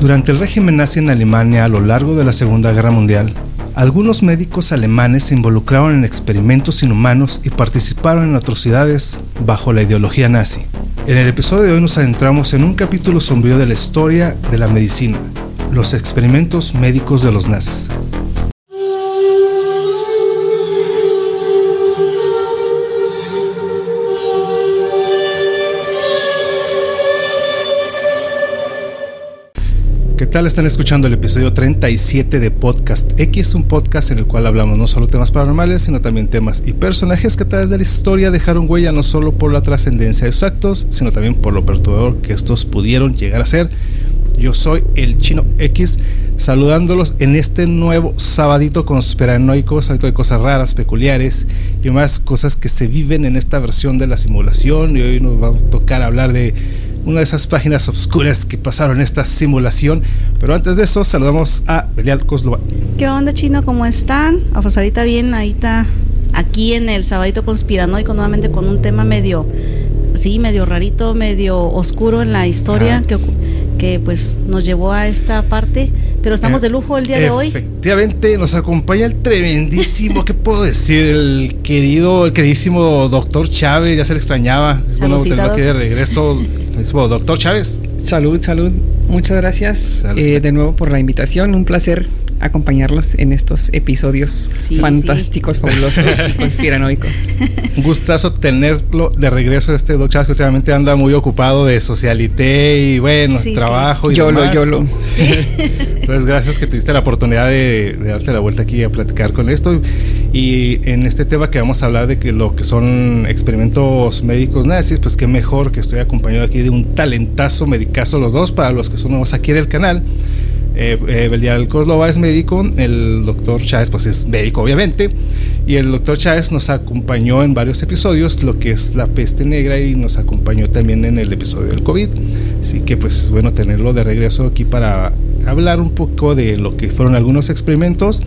Durante el régimen nazi en Alemania a lo largo de la Segunda Guerra Mundial, algunos médicos alemanes se involucraron en experimentos inhumanos y participaron en atrocidades bajo la ideología nazi. En el episodio de hoy nos adentramos en un capítulo sombrío de la historia de la medicina, los experimentos médicos de los nazis. ¿Qué tal? Están escuchando el episodio 37 de Podcast X, un podcast en el cual hablamos no solo temas paranormales, sino también temas y personajes que a través de la historia dejaron huella no solo por la trascendencia de sus actos, sino también por lo perturbador que estos pudieron llegar a ser. Yo soy el Chino X, saludándolos en este nuevo sabadito conspiranoico, sabadito de cosas raras, peculiares y más cosas que se viven en esta versión de la simulación. Y hoy nos va a tocar hablar de una de esas páginas oscuras que pasaron esta simulación. Pero antes de eso, saludamos a Belial Coslova. ¿Qué onda, chino? ¿Cómo están? Pues ahorita bien, ahí está aquí en el Sabadito Conspiranoico, nuevamente con un tema medio, sí, medio rarito, medio oscuro en la historia que, que pues nos llevó a esta parte. Pero estamos de lujo el día de hoy. Efectivamente, nos acompaña el tremendísimo, ¿qué puedo decir? El querido, el queridísimo doctor Chávez, ya se le extrañaba. Es bueno tenerlo aquí de regreso. Mismo doctor Chávez. Salud, salud. Muchas gracias Salud, eh, de nuevo por la invitación. Un placer acompañarlos en estos episodios Sí, fantásticos, fabulosos y conspiranoicos. Un gustazo tenerlo de regreso este Doc Chávez que últimamente anda muy ocupado de socialité y bueno, Sí, sí. trabajo y Yolo, demás. yolo. Entonces, gracias que tuviste la oportunidad de, de darte la vuelta aquí a platicar con esto. Y en este tema que vamos a hablar de que lo que son experimentos médicos nazis, pues qué mejor que estoy acompañado aquí de un talentazo medicazo los dos para los que son nuevos aquí en el canal. Eh, eh, Belial Kozlova es médico, el doctor Chávez pues es médico obviamente, y el doctor Chávez nos acompañó en varios episodios, lo que es la peste negra y nos acompañó también en el episodio del COVID, así que pues es bueno tenerlo de regreso aquí para hablar un poco de lo que fueron algunos experimentos,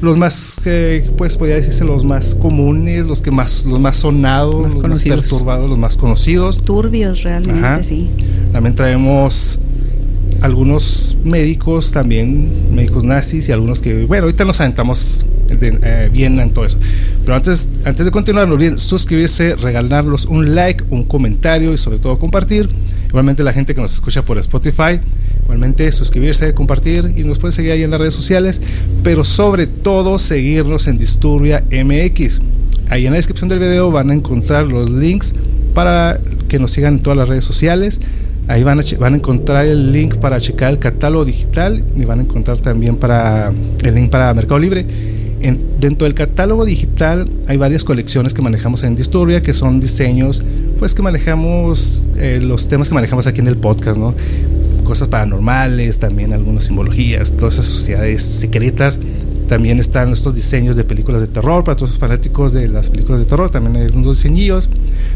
los más, eh, pues podría decirse los más comunes, los que más, los más sonados, Más los conocidos. más perturbados, los más conocidos. Turbios realmente, Ajá. sí. También traemos algunos médicos también, médicos nazis y algunos que, bueno, ahorita nos aventamos de- eh, bien en todo eso. Pero antes, antes de continuar, no olviden suscribirse, regalarnos un like, un comentario y sobre todo compartir. Igualmente la gente que nos escucha por Spotify, igualmente suscribirse, compartir y nos pueden seguir ahí en las redes sociales, pero sobre todo seguirnos en Disturbia MX. Ahí en la descripción del video van a encontrar los links para que nos sigan en todas las redes sociales. Ahí van a, encontrar el link para checar el catálogo digital y van a encontrar también para el link para Mercado Libre. En- dentro del catálogo digital hay varias colecciones que manejamos en Disturbia, que son diseños, pues que manejamos eh, los temas que manejamos aquí en el podcast, ¿no? Cosas paranormales, también algunas simbologías, todas esas sociedades secretas. También están estos diseños de películas de terror para todos los fanáticos de las películas de terror. También hay algunos diseñillos.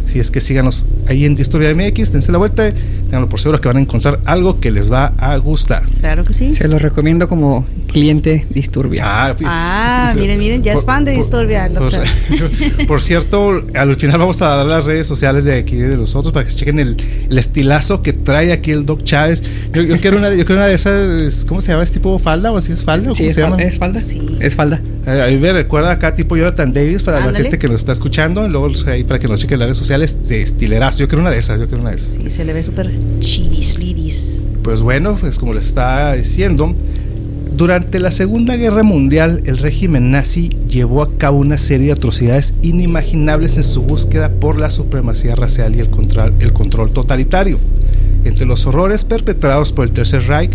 Si es que síganos ahí en Disturbia MX, dense la vuelta. Tenganlo por seguro que van a encontrar algo que les va a gustar. Claro que sí. Se los recomiendo como cliente disturbia. Ah, miren, miren, ya es fan de Disturbia, Por, doctor. por cierto, al final vamos a dar las redes sociales de aquí de nosotros para que se chequen el, el estilazo que trae aquí el Doc Chávez. Yo, yo quiero una, yo quiero una de esas, ¿cómo se llama? ¿Es tipo falda o así es falda? ¿O Sí, ¿Cómo es, se fal- llama? es falda. Sí. Es falda. Eh, Ahí me recuerda acá tipo Jonathan Davis para la gente que nos está escuchando. Y luego ahí para que nos chequen las redes sociales de estilerazo. Yo quiero una de esas, yo quiero una de esas. Sí, se le ve súper chiris, liris. Pues bueno, pues como les estaba diciendo, durante la Segunda Guerra Mundial el régimen nazi llevó a cabo una serie de atrocidades inimaginables en su búsqueda por la supremacía racial y el control, el control totalitario. Entre los horrores perpetrados por el Tercer Reich,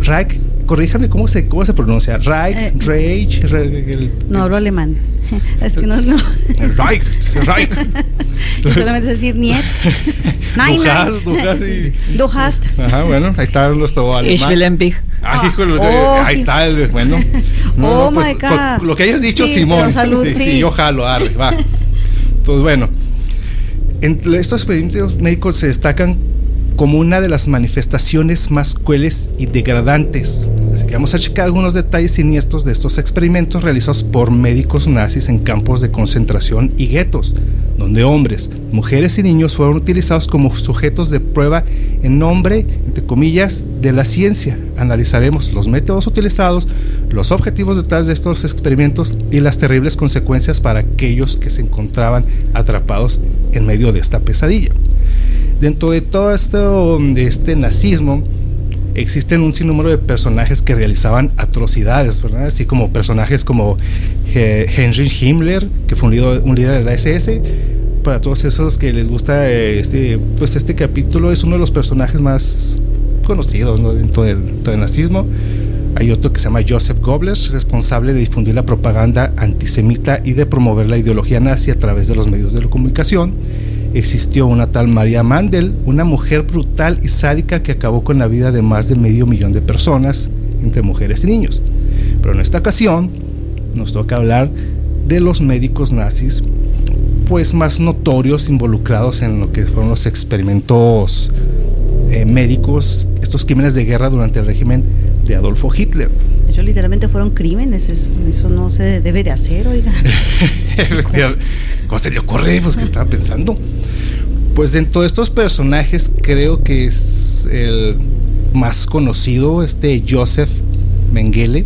Reich, corríjame cómo se, cómo se pronuncia, Reich, Eh. Reich, Re- el, No hablo alemán. Es que no, no. el Reich, Reich. Y solamente decir niet. Nein, Du nein. hast, du hast y- Du hast. Ajá, bueno, ahí están los todo Ich alemán. will ein Big. Ah, híjole, Oh. ahí está el bueno. Oh my con- God. con lo que hayas dicho, Sí, Simón. pero salud, sí. yo jalo, arre, va. Pues bueno, entre estos experimentos médicos se destacan como una de las manifestaciones más crueles y degradantes. Así que vamos a checar algunos detalles siniestros de estos experimentos realizados por médicos nazis en campos de concentración y guetos, donde hombres, mujeres y niños fueron utilizados como sujetos de prueba en nombre, entre comillas, de la ciencia, analizaremos los métodos utilizados, los objetivos detrás de estos experimentos y las terribles consecuencias para aquellos que se encontraban atrapados en medio de esta pesadilla. Dentro de todo esto de este nazismo, existen un sinnúmero de personajes que realizaban atrocidades. Así como personajes como eh, Henry Himmler, que fue un líder, de la SS. Para todos esos que les gusta eh, este, pues este capítulo es uno de los personajes más conocidos dentro, del, nazismo. Hay otro que se llama Joseph Goebbels, responsable de difundir la propaganda antisemita y de promover la ideología nazi a través de los medios de comunicación existió una tal María Mandel, una mujer brutal y sádica que acabó con la vida de más de medio millón de personas, entre mujeres y niños. Pero en esta ocasión nos toca hablar de los médicos nazis, pues más notorios involucrados en lo que fueron los experimentos eh, médicos, estos crímenes de guerra durante el régimen de Adolfo Hitler. Ellos literalmente fueron crímenes, eso, no se debe de hacer, oiga. ¿Cómo se le ocurre? Pues que estaba pensando. Pues dentro de estos personajes creo que es el más conocido, este Joseph Mengele,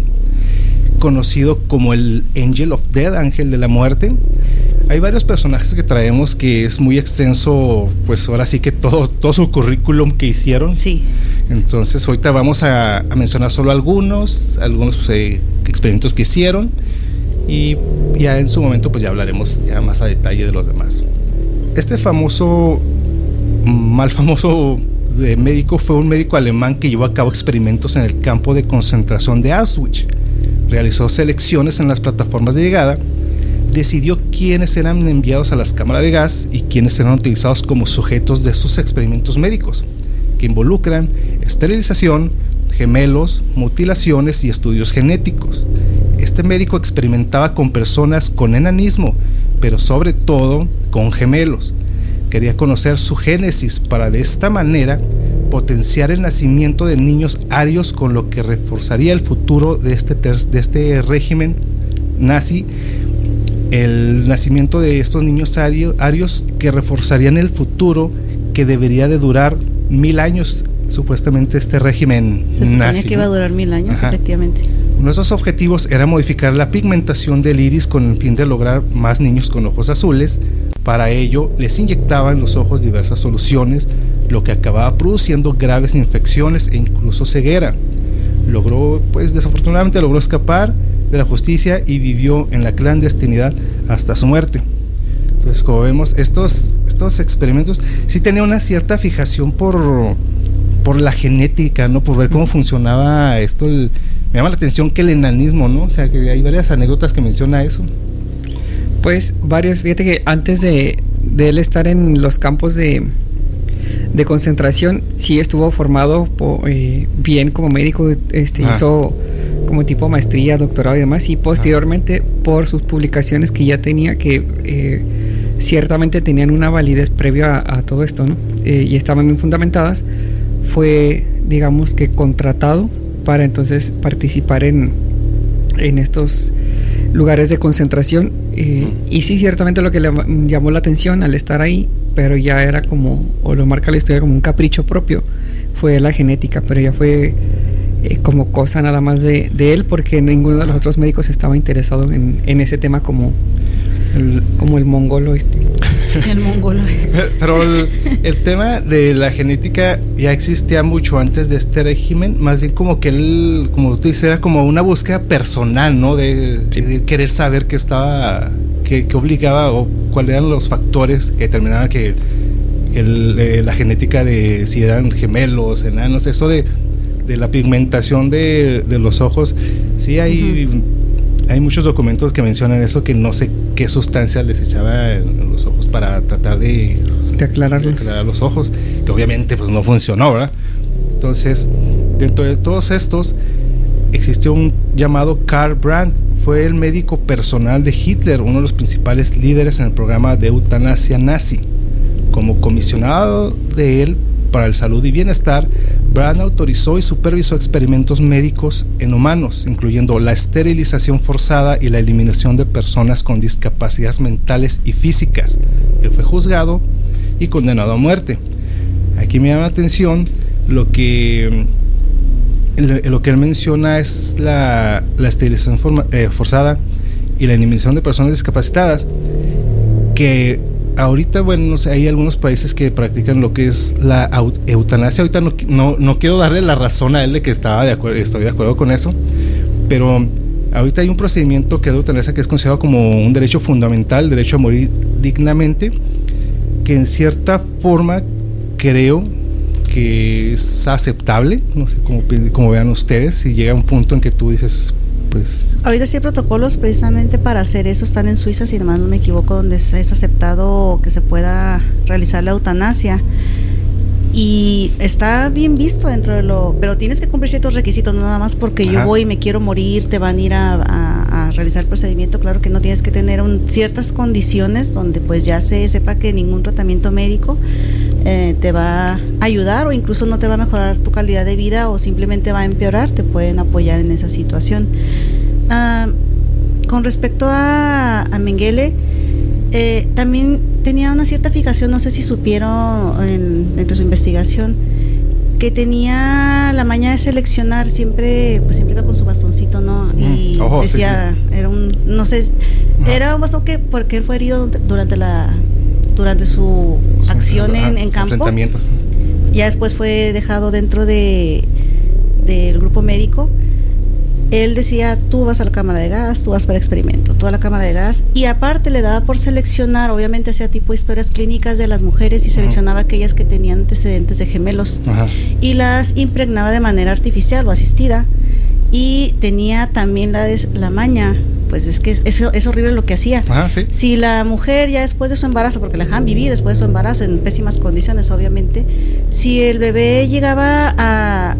conocido como el Angel of Death, Ángel de la Muerte. Hay varios personajes que traemos que es muy extenso, pues ahora sí que todo, todo su currículum que hicieron. Sí. Entonces ahorita vamos a, mencionar solo algunos, algunos pues, eh, experimentos que hicieron y ya en su momento pues ya hablaremos ya más a detalle de los demás. Este famoso, mal famoso de médico fue un médico alemán que llevó a cabo experimentos en el campo de concentración de Auschwitz. Realizó selecciones en las plataformas de llegada, decidió quiénes eran enviados a las cámaras de gas y quiénes eran utilizados como sujetos de sus experimentos médicos, que involucran esterilización, gemelos, mutilaciones y estudios genéticos. Este médico experimentaba con personas con enanismo, pero sobre todo con gemelos. Quería conocer su génesis para de esta manera potenciar el nacimiento de niños arios con lo que reforzaría el futuro de este, de este régimen nazi, el nacimiento de estos niños arios que reforzarían el futuro que debería de durar mil años, supuestamente este régimen Se suponía que iba a durar mil años, efectivamente. Nuestros objetivos era modificar la pigmentación del iris con el fin de lograr más niños con ojos azules. Para ello, les inyectaban en los ojos diversas soluciones, lo que acababa produciendo graves infecciones e incluso ceguera. Logró, pues desafortunadamente logró escapar de la justicia y vivió en la clandestinidad hasta su muerte. Entonces, como vemos, estos, estos experimentos sí tenían una cierta fijación por, por la genética, ¿no? Por ver cómo funcionaba esto, el, me llama la atención que el enanismo, ¿no? O sea, que hay varias anécdotas que menciona eso. Pues varios, fíjate que antes de, él estar en los campos de, de concentración, sí estuvo formado eh, bien como médico, este, ah. hizo como tipo maestría, doctorado y demás, y posteriormente por sus publicaciones que ya tenía, que eh, ciertamente tenían una validez previa a, todo esto, ¿no? Eh, y estaban bien fundamentadas, fue, digamos que contratado para entonces participar en, en estos lugares de concentración. Eh, y sí, ciertamente lo que le llamó la atención al estar ahí, pero ya era como, o lo marca la historia como un capricho propio, fue la genética, pero ya fue eh, como cosa nada más de, de, él, porque ninguno de los otros médicos estaba interesado en, en ese tema como como el mongolo este. El mongolo. Pero el, tema de la genética ya existía mucho antes de este régimen, más bien como que él, como tú dices, era como una búsqueda personal, ¿no? De, querer saber qué estaba, qué, obligaba o cuáles eran los factores que determinaban que, eh, la genética de si eran gemelos, enanos, eso de, de la pigmentación de, los ojos, sí hay hay muchos documentos que mencionan eso, que no sé qué sustancia les echaba en, los ojos para tratar de, de aclarar los ojos, que obviamente pues no funcionó, ¿verdad? Entonces, dentro de todos estos, existió un llamado Karl Brandt, fue el médico personal de Hitler, uno de los principales líderes en el programa de eutanasia nazi. Como comisionado de él para el salud y bienestar, Brand autorizó y supervisó experimentos médicos en humanos, incluyendo la esterilización forzada y la eliminación de personas con discapacidades mentales y físicas. Él fue juzgado y condenado a muerte. Aquí me llama la atención lo que lo que él menciona es la, la esterilización eh, forzada y la eliminación de personas discapacitadas, que ahorita, bueno, no sé, hay algunos países que practican lo que es la eutanasia. Ahorita no, no, no, quiero darle la razón a él de que estaba de acuerdo, estoy de acuerdo con eso, pero ahorita hay un procedimiento que es la eutanasia que es considerado como un derecho fundamental, derecho a morir dignamente, que en cierta forma creo que es aceptable, no sé cómo, cómo vean ustedes, si llega un punto en que tú dices, pues... Ahorita sí hay protocolos precisamente para hacer eso, están en Suiza, si no me equivoco, donde es aceptado que se pueda realizar la eutanasia. Y está bien visto dentro de lo... Pero tienes que cumplir ciertos requisitos, no nada más porque yo voy y me quiero morir, te van a ir a, realizar el procedimiento. Claro que no tienes que tener ciertas condiciones donde pues ya se sepa que ningún tratamiento médico eh, te va a ayudar o incluso no te va a mejorar tu calidad de vida o simplemente va a empeorar, te pueden apoyar en esa situación. Ah, con respecto a, a Mengele, eh, también tenía una cierta fijación, no sé si supieron en, dentro de su investigación, que tenía la maña de seleccionar siempre, pues siempre iba con su bastoncito, ¿no? Y decía, era un, no sé, era un bastón que porque él fue herido durante la durante su acción en, campo. Ya después fue dejado dentro de del grupo médico. Él decía, tú vas a la cámara de gas, tú vas para experimento, tú a la cámara de gas. Y aparte le daba por seleccionar, obviamente hacía tipo historias clínicas de las mujeres y seleccionaba aquellas que tenían antecedentes de gemelos. Y las impregnaba de manera artificial o asistida. Y tenía también la, la maña pues es que es, es, horrible lo que hacía. Si la mujer ya después de su embarazo, porque la dejaban vivir después de su embarazo en pésimas condiciones, obviamente, si el bebé llegaba a,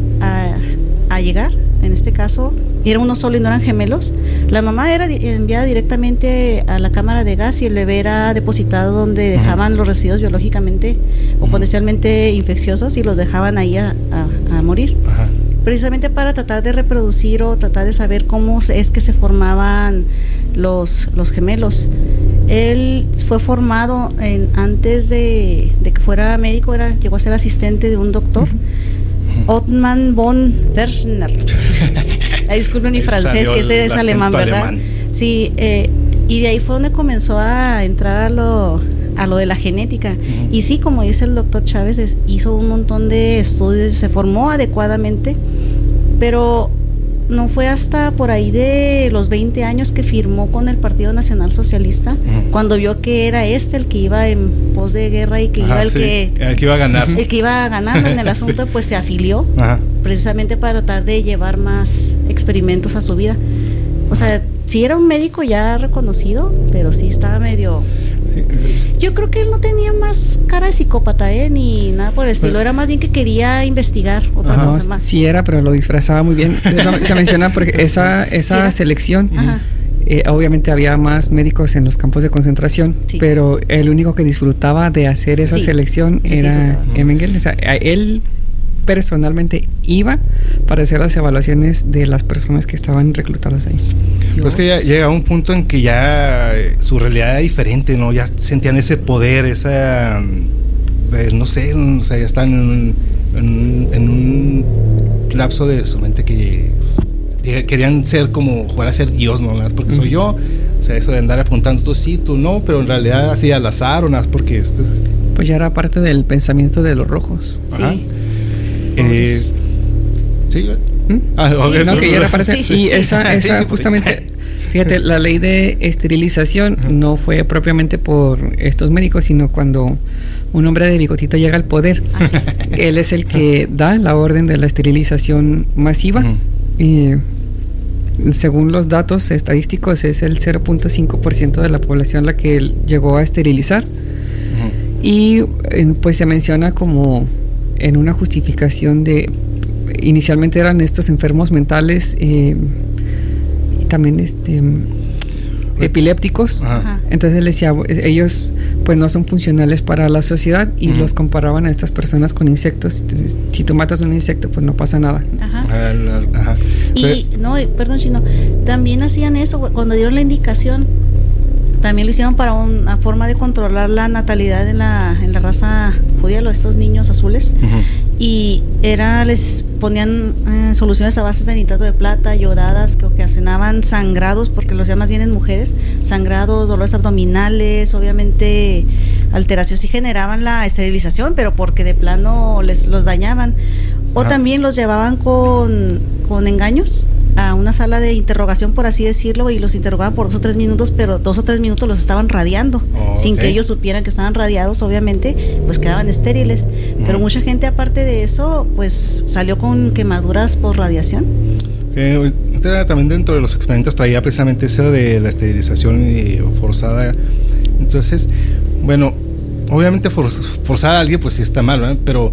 a, llegar, en este caso, era uno solo y no eran gemelos, la mamá era enviada directamente a la cámara de gas y el bebé era depositado donde dejaban los residuos biológicamente o potencialmente infecciosos y los dejaban ahí a, a morir. Ajá precisamente para tratar de reproducir o tratar de saber cómo es que se formaban los, los gemelos. Él fue formado en, antes de, que fuera médico, era, llegó a ser asistente de un doctor, Ottman von Verschner. Disculpen mi francés, que ese es alemán, ¿verdad? Sí, eh, y de ahí fue donde comenzó a entrar a lo, a lo de la genética. Y sí, como dice el doctor Chávez, hizo un montón de estudios, se formó adecuadamente, pero no fue hasta por ahí de los 20 años que firmó con el Partido Nacional Socialista, cuando vio que era este el que iba en pos de guerra y que iba el que el que iba a ganar. El que iba ganando en el asunto, pues se afilió precisamente para tratar de llevar más experimentos a su vida. O sea, sí era un médico ya reconocido, pero sí estaba medio yo creo que él no tenía más cara de psicópata, ¿eh? Ni nada por el estilo. Era más bien que quería investigar otra cosa más. Sí era, pero lo disfrazaba muy bien. se menciona porque esa, esa selección... Eh, obviamente había más médicos en los campos de concentración, pero el único que disfrutaba de hacer esa selección era Emengel. O sea, él personalmente iba para hacer las evaluaciones de las personas que estaban reclutadas ahí. Pues que ya llega un punto en que ya eh, su realidad era diferente, ¿no? Ya sentían ese poder, esa, mm, eh, no sé, o sea, ya están en, un lapso de su mente que querían ser como jugar a ser Dios, ¿no? Porque soy yo, o sea, eso de andar apuntando tú sí, tú no, pero en realidad así al azar o nada, porque esto Pues ya era parte del pensamiento de los rojos. Sí. Eh, sí, ¿Mm? ah, no, que ya era y esa, esa justamente, fíjate, la ley de esterilización no fue propiamente por estos médicos, sino cuando un hombre de bigotito llega al poder. Ah, Él es el que da la orden de la esterilización masiva. y según los datos estadísticos, es el 0.5% de la población la que llegó a esterilizar. Y eh, pues se menciona como en una justificación de inicialmente eran estos enfermos mentales eh, y también este epilépticos. Entonces les decía ellos pues no son funcionales para la sociedad y los comparaban a estas personas con insectos. Entonces si tú matas un insecto pues no pasa nada Ajá. y no perdón sino también hacían eso cuando dieron la indicación también lo hicieron para una forma de controlar la natalidad en la, en la raza judía, los estos niños azules. Y era, les ponían eh, soluciones a base de nitrato de plata, yodadas, que ocasionaban sangrados, porque lo hacían más bien en mujeres, sangrados, dolores abdominales, obviamente alteraciones y generaban la esterilización, pero porque de plano les los dañaban. O también los llevaban con, con engaños a una sala de interrogación, por así decirlo, y los interrogaban por dos o tres minutos, pero dos o tres minutos los estaban radiando, Oh, sin que ellos supieran que estaban radiados, obviamente, pues quedaban estériles. Pero mucha gente, aparte de eso, pues salió con quemaduras por radiación. Eh, ahorita también dentro de los experimentos traía precisamente eso de la esterilización eh, forzada. Entonces, bueno, obviamente for- forzar a alguien pues sí está mal, ¿verdad? Pero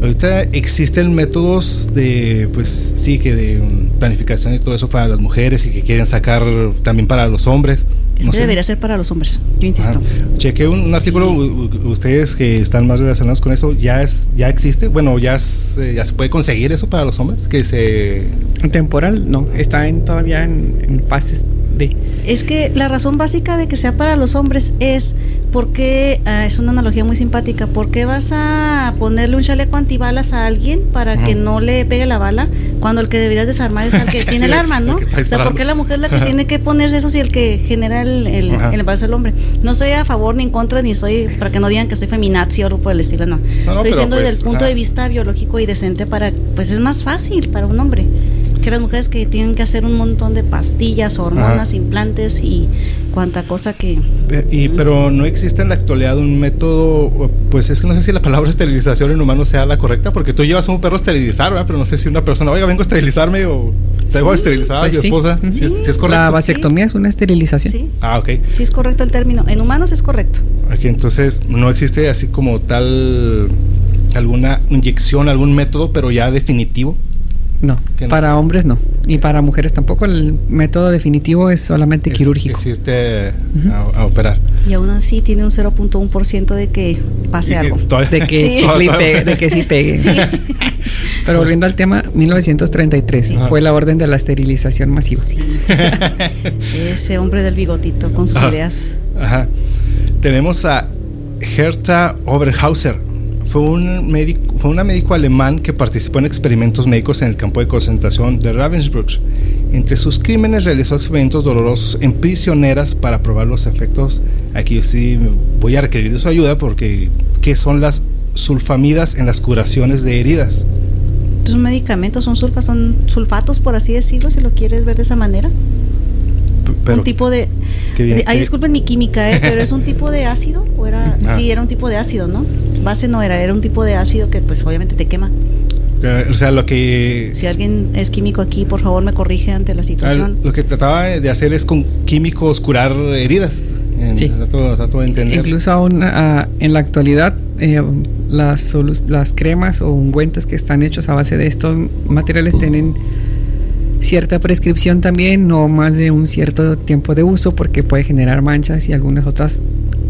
ahorita existen métodos de, pues sí, que de planificación y todo eso para las mujeres y que quieren sacar también para los hombres. Es No que sé. debería ser para los hombres, yo insisto. Ajá. Chequé un, un Sí. artículo, ustedes que están más relacionados con eso, ¿ya es ya existe? Bueno, ¿ya, es, eh, ya se puede conseguir eso para los hombres? Que se... Temporal, no, está en, todavía en, en fases de... Es que la razón básica de que sea para los hombres es porque, ah, es una analogía muy simpática, ¿por qué vas a ponerle un chaleco antibalas a alguien para que no le pegue la bala cuando el que deberías desarmar es el que tiene Sí, el arma, el ¿no? o sea, ¿por qué la mujer es la que tiene que ponerse eso si el que genera el, el, el embarazo es el hombre? No soy a favor ni en contra, ni soy, para que no digan que soy feminazi o algo por el estilo, no. No, no, Estoy diciendo pues, desde el o punto sea- de vista biológico y decente para, pues es más fácil para un hombre que las mujeres que tienen que hacer un montón de pastillas, hormonas, Ajá. implantes y cuanta cosa que... Y, pero no existe en la actualidad un método, pues es que no sé si la palabra esterilización en humano sea la correcta, porque tú llevas a un perro a esterilizar, ¿verdad? Pero no sé si una persona, oiga, vengo a esterilizarme o tengo a esterilizar a Pues mi sí. esposa, si, es, si es La correcto. vasectomía es una esterilización. Sí, Ah, ok. sí es correcto el término. En humanos es correcto. Aquí entonces no existe así como tal alguna inyección, algún método, pero ya definitivo. No, para sea- hombres no. Y para mujeres tampoco. El método definitivo es solamente Es- quirúrgico. Es irte a, a operar. Y aún así tiene un 0.1% de que pase Y algo. todavía- De que Sí. pegue, de que sí pegue. Sí. Pero volviendo al tema, 1933 Sí. fue la orden de la esterilización masiva. Sí. Ese hombre del bigotito con sus Ajá. ideas. Ajá. Tenemos a Hertha Oberhauser. Fue, un médico, fue una médico alemán que participó en experimentos médicos en el campo de concentración de Ravensbrück. Entre sus crímenes realizó experimentos dolorosos en prisioneras para probar los efectos. Aquí sí voy a requerir de su ayuda porque ¿qué son las sulfamidas en las curaciones de heridas? Son medicamentos, son sulfas, son sulfatos, por así decirlo, si lo quieres ver de esa manera. Pero, un tipo de... bien, de- ay, disculpen mi química, ¿eh? pero es un tipo de ácido, o era... Ah. Sí, era un tipo de ácido, ¿no? Base no era, era un tipo de ácido que pues obviamente te quema. eh, o sea, lo que Si alguien es químico aquí, por favor me corrige ante la situación. Lo que trataba de hacer es con químicos curar heridas. En- Sí. Trato, trato de entender. Incluso aún ah, en la actualidad, eh, las, las cremas o ungüentos que están hechos a base de estos materiales tienen cierta prescripción también, no más de un cierto tiempo de uso, porque puede generar manchas y algunas otras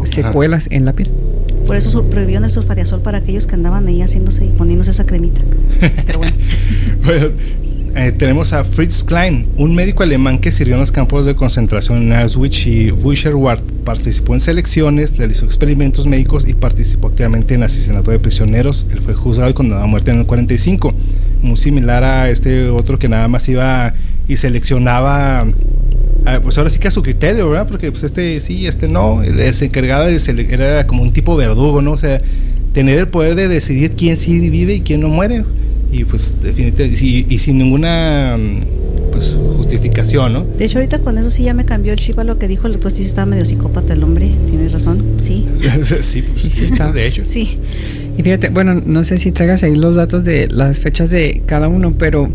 secuelas en la piel. Por eso prohibieron el sulfadiazol para aquellos que andaban ahí haciéndose y poniéndose esa cremita. Pero bueno, Bueno, eh, tenemos a Fritz Klein, un médico alemán que sirvió en los campos de concentración en Auschwitz y Buchenwald. Participó en selecciones, realizó experimentos médicos y participó activamente en el asesinato de prisioneros. Él fue juzgado y condenado a muerte en el 45. Muy similar a este otro que nada más iba y seleccionaba, ah, pues ahora sí que a su criterio, ¿verdad? Porque pues este sí, este no. Se encargaba de era como un tipo verdugo, ¿no? O sea, tener el poder de decidir quién sí vive y quién no muere y pues definitivamente y, y sin ninguna mm, pues justificación no de hecho ahorita con eso sí ya me cambió el chip a lo que dijo el doctor, sí estaba medio psicópata el hombre, tienes razón, sí. sí, pues, Sí, está. de hecho Sí, Y fíjate, bueno, no sé si traigas ahí los datos de las fechas de cada uno, pero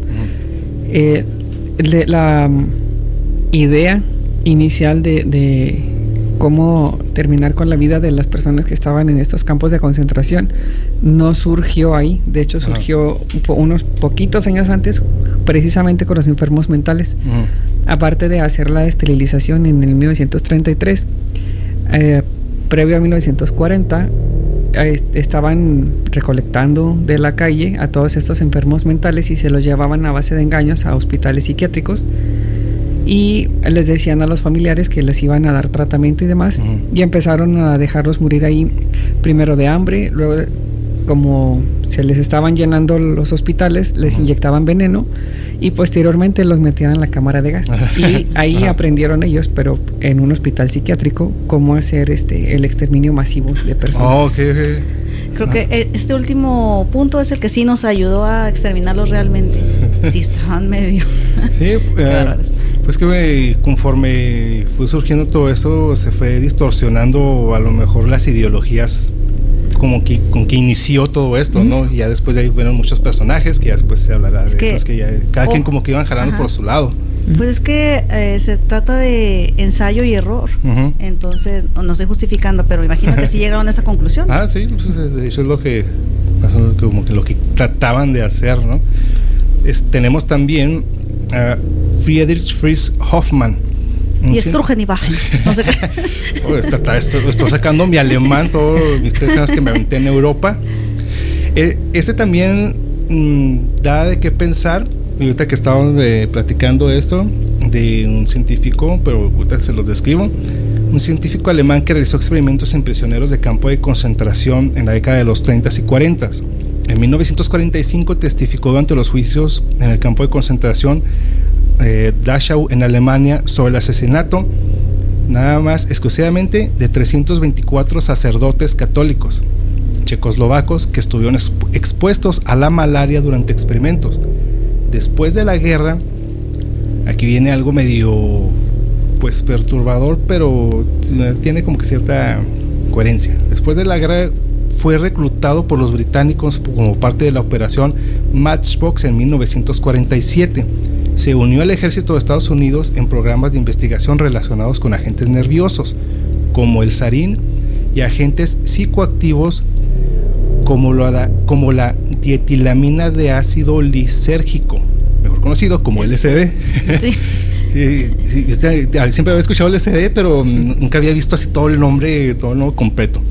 eh, de la mm, idea inicial de, de cómo terminar con la vida de las personas que estaban en estos campos de concentración no surgió ahí, de hecho surgió un po- unos poquitos años antes precisamente con los enfermos mentales. Ujú. Aparte de hacer la esterilización en el 1933, eh, previo a 1940, eh, est- estaban recolectando de la calle a todos estos enfermos mentales y se los llevaban a base de engaños a hospitales psiquiátricos y les decían a los familiares que les iban a dar tratamiento y demás y empezaron a dejarlos morir ahí primero de hambre, luego como se les estaban llenando los hospitales, les inyectaban veneno y posteriormente los metían en la cámara de gas. y ahí aprendieron ellos, pero en un hospital psiquiátrico, cómo hacer este el exterminio masivo de personas. Oh, okay, Creo que eh, este último punto es el que sí nos ayudó a exterminarlos realmente. sí, estaban medio. sí, eh, pues que conforme fue surgiendo todo esto, se fue distorsionando a lo mejor las ideologías como que con que inició todo esto, ¿no? Y ya después de ahí fueron muchos personajes que ya después se hablará de eso, es que ya cada quien como que iban jalando por su lado. Pues es que eh, se trata de ensayo y error. Entonces, no, estoy justificando, pero imagino que sí llegaron a esa conclusión. Ah, sí, pues eso es lo que, como que lo que trataban de hacer, ¿no? tenemos también a Friedrich Fries Hoffmann. Y Strugen y Bajen. No sé. Oh, estoy sacando mi alemán, todos mis tres años que me aventé en Europa. Este también mm, da de qué pensar y ahorita que estábamos eh, platicando esto de un científico, pero ahorita se los describo, un científico alemán que realizó experimentos en prisioneros de campo de concentración en la década de los 30 y 40. En 1945 testificó durante los juicios en el campo de concentración eh, Dachau en Alemania sobre el asesinato nada más exclusivamente de 324 sacerdotes católicos checoslovacos que estuvieron expuestos a la malaria durante experimentos después de la guerra, aquí viene algo medio pues perturbador, pero tiene como que cierta coherencia. Después de la guerra fue reclutado por los británicos como parte de la operación Matchbox en 1947. Se unió al ejército de Estados Unidos en programas de investigación relacionados con agentes nerviosos, como el sarín, y agentes psicoactivos como, como la dietilamina de ácido lisérgico, mejor conocido como LSD. Sí. sí, siempre había escuchado LSD, pero nunca había visto así todo el nombre, todo el nombre completo.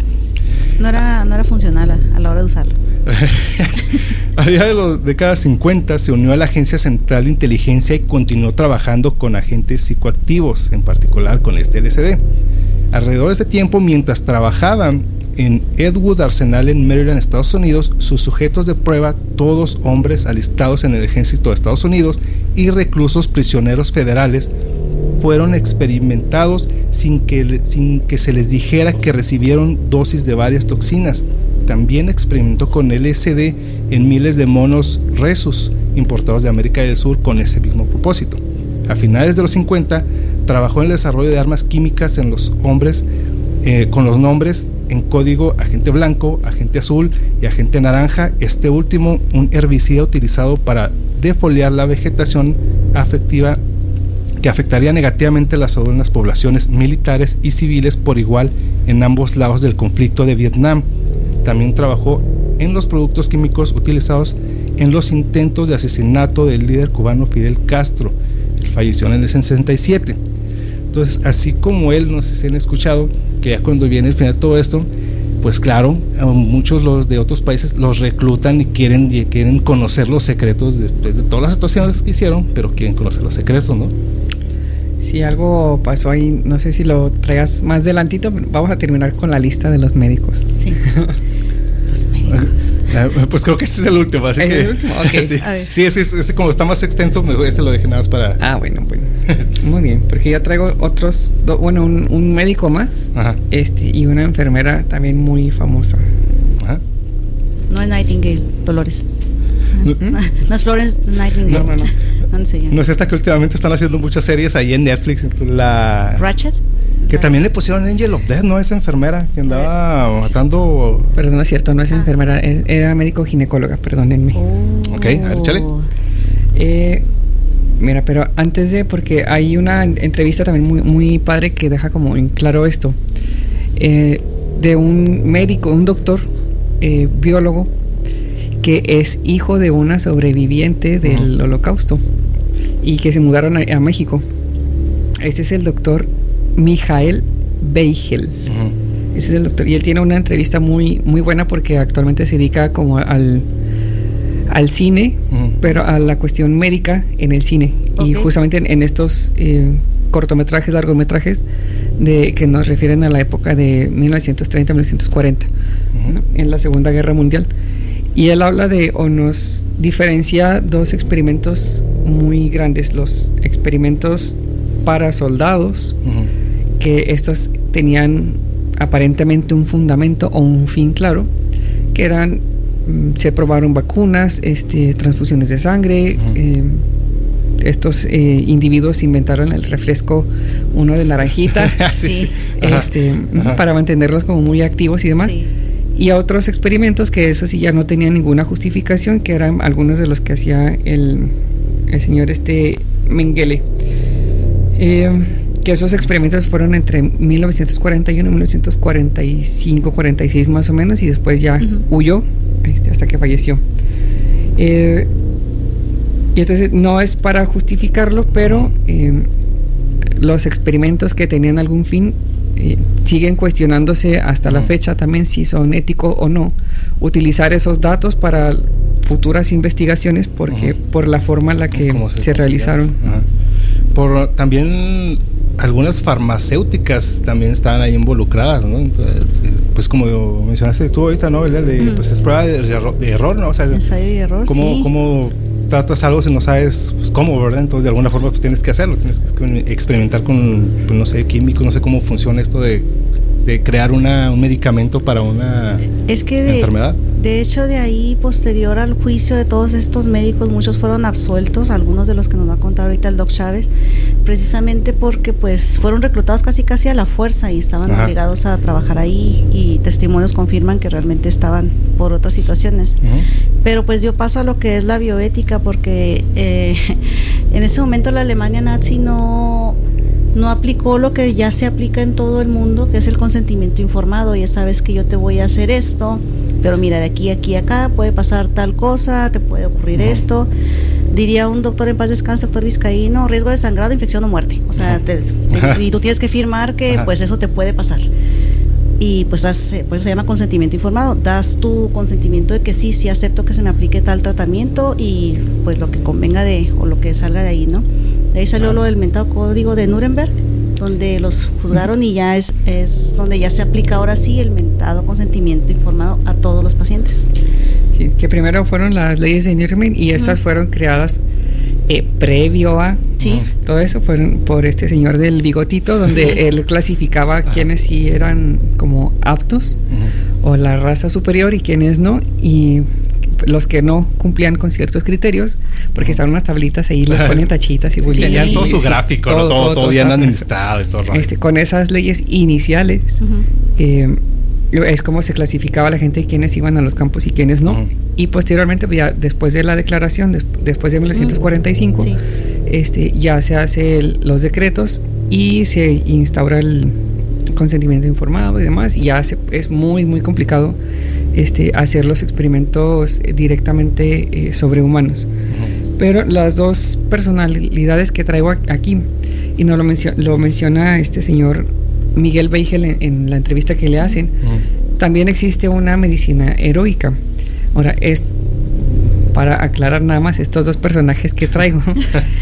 No era, no era funcional a, la hora de usarlo. a de las décadas 50 se unió a la Agencia Central de Inteligencia y continuó trabajando con agentes psicoactivos, en particular con este LSD. Alrededor de este tiempo, mientras trabajaban en Edwood Arsenal en Maryland, Estados Unidos, sus sujetos de prueba, todos hombres alistados en el ejército de Estados Unidos y reclusos prisioneros federales, fueron experimentados sin que, sin que se les dijera que recibieron dosis de varias toxinas. También experimentó con LSD en miles de monos resus importados de América del Sur con ese mismo propósito. A finales de los 50, trabajó en el desarrollo de armas químicas en los hombres eh, con los nombres en código agente blanco, agente azul y agente naranja, este último un herbicida utilizado para defoliar la vegetación afectiva que afectaría negativamente las, poblaciones militares y civiles por igual en ambos lados del conflicto de Vietnam. También trabajó en los productos químicos utilizados en los intentos de asesinato del líder cubano Fidel Castro. Él falleció en el 67. Entonces, así como él, no sé si han escuchado, que ya cuando viene el final de todo esto, pues claro, muchos los de otros países los reclutan y quieren, quieren conocer los secretos después de todas las situaciones que hicieron, pero quieren conocer los secretos, ¿no? Si algo pasó ahí, no sé si lo traigas más adelantito, vamos a terminar con la lista de los médicos. Sí. los médicos. Ah, pues creo que este es el último, así que. El último? sí, sí es, como está más extenso, mejor este lo dejé nada más para. Ah, bueno, bueno. Muy bien, porque yo traigo otros, bueno, un, médico más este y una enfermera también muy famosa. Ajá. No es Nightingale, Dolores. No, es Florence Nightingale. No, no, no. No es esta que últimamente están haciendo muchas series ahí en Netflix. La... Ratchet. Que también le pusieron Angel of Death, ¿no? Esa enfermera que andaba matando. Pero no es cierto, no es ah. enfermera, era médico ginecóloga, perdónenme. Oh. Ok, a ver, chale. Eh, mira, pero antes de, porque hay una entrevista también muy, muy padre que deja como en claro esto. Eh, de un médico, un doctor, eh, biólogo, que es hijo de una sobreviviente del holocausto y que se mudaron a México. Este es el doctor Mijael Beigel. Ese es el doctor. Y él tiene una entrevista muy, muy buena porque actualmente se dedica como al, al cine, pero a la cuestión médica en el cine. Y justamente en, estos eh, cortometrajes, largometrajes, de, que nos refieren a la época de 1930-1940, en la Segunda Guerra Mundial. Y él habla de, o nos diferencia dos experimentos muy grandes, los experimentos para soldados, que estos tenían aparentemente un fundamento o un fin claro, que eran, mm, se probaron vacunas, este, transfusiones de sangre, em, estos eh, individuos inventaron el refresco uno de naranjita Este, para mantenerlos como muy activos y demás. Y a otros experimentos que eso sí ya no tenían ninguna justificación, que eran algunos de los que hacía el, el señor este Mengele. Eh, que esos experimentos fueron entre 1941 y 1945, 46 más o menos, y después ya huyó este, hasta que falleció. Eh, y entonces no es para justificarlo, pero eh, los experimentos que tenían algún fin eh, siguen cuestionándose hasta la fecha también si son éticos o no. Utilizar esos datos para futuras investigaciones porque por la forma en la que se, realizaron. Por también algunas farmacéuticas también estaban ahí involucradas, ¿no? Entonces, pues como mencionaste tú ahorita, ¿no? De, Pues es prueba de, error, ¿no? O sea, Ensayo y error, ¿cómo, sí. ¿cómo tratas algo si no sabes pues, cómo, ¿verdad? Entonces, de alguna forma, pues tienes que hacerlo, tienes que experimentar con, pues, no sé, químico, no sé cómo funciona esto de, de crear una, un medicamento para una es que de, enfermedad. De hecho, de ahí, posterior al juicio de todos estos médicos, muchos fueron absueltos, algunos de los que nos va a contar ahorita el doc Chávez, precisamente porque pues fueron reclutados casi casi a la fuerza y estaban obligados a trabajar ahí y testimonios confirman que realmente estaban por otras situaciones. Pero pues yo paso a lo que es la bioética porque eh, en ese momento la Alemania nazi no no aplicó lo que ya se aplica en todo el mundo, que es el consentimiento informado. Ya sabes que yo te voy a hacer esto, pero mira, de aquí, aquí, acá puede pasar tal cosa, te puede ocurrir esto. Diría un doctor en paz descanse, doctor Vizcaíno, riesgo de sangrado, infección o muerte. O sea, y tú tienes que firmar que pues eso te puede pasar. Y pues das, por eso se llama consentimiento informado. Das tu consentimiento de que sí, sí acepto que se me aplique tal tratamiento y pues lo que convenga de, o lo que salga de ahí, ¿no? De ahí salió lo del mentado código de Nuremberg, donde los juzgaron y ya es, es donde ya se aplica ahora sí el mentado consentimiento informado a todos los pacientes. Sí, que primero fueron las leyes de Nuremberg y estas fueron creadas eh, previo a sí. todo eso fueron por este señor del bigotito donde él clasificaba quienes sí eran como aptos o la raza superior y quienes no y los que no cumplían con ciertos criterios, porque estaban unas tablitas ahí, les ponen tachitas y sí, Tenían todo su gráfico, todo, todo, todo, bien administrado y todo. Este, con esas leyes iniciales, eh, es como se clasificaba la gente quiénes iban a los campos y quiénes no. Y posteriormente, pues, ya después de la declaración, después de 1945, este, ya se hacen los decretos y se instaura el consentimiento informado y demás. Y ya se, es muy, muy complicado este, hacer los experimentos directamente eh, sobre humanos. Pero las dos personalidades que traigo aquí, y no lo, lo menciona este señor Miguel Beigel en, la entrevista que le hacen, también existe una medicina heroica. Ahora, es para aclarar nada más, estos dos personajes que traigo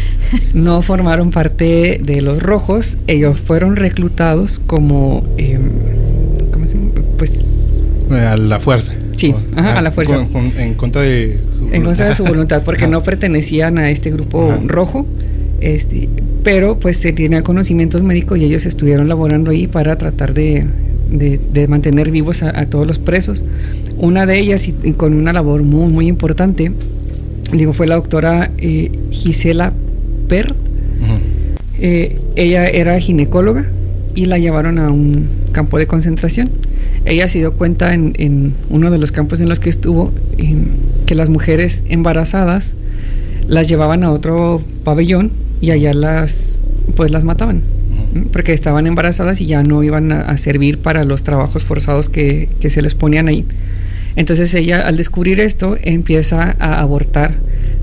no formaron parte de los rojos, ellos fueron reclutados como, eh, ¿cómo se llama? Pues a la fuerza. Sí, a la fuerza. en contra de su voluntad. En contra de su voluntad, porque no pertenecían a este grupo rojo. Este, pero pues se tienen conocimientos médicos y ellos estuvieron laborando ahí para tratar de, de, mantener vivos a, todos los presos. Una de ellas, y, con una labor muy, muy importante, digo, fue la doctora eh, Gisela Per. Eh, ella era ginecóloga y la llevaron a un campo de concentración ella se dio cuenta en, uno de los campos en los que estuvo que las mujeres embarazadas las llevaban a otro pabellón y allá las pues las mataban porque estaban embarazadas y ya no iban a, servir para los trabajos forzados que, se les ponían ahí. Entonces ella al descubrir esto empieza a abortar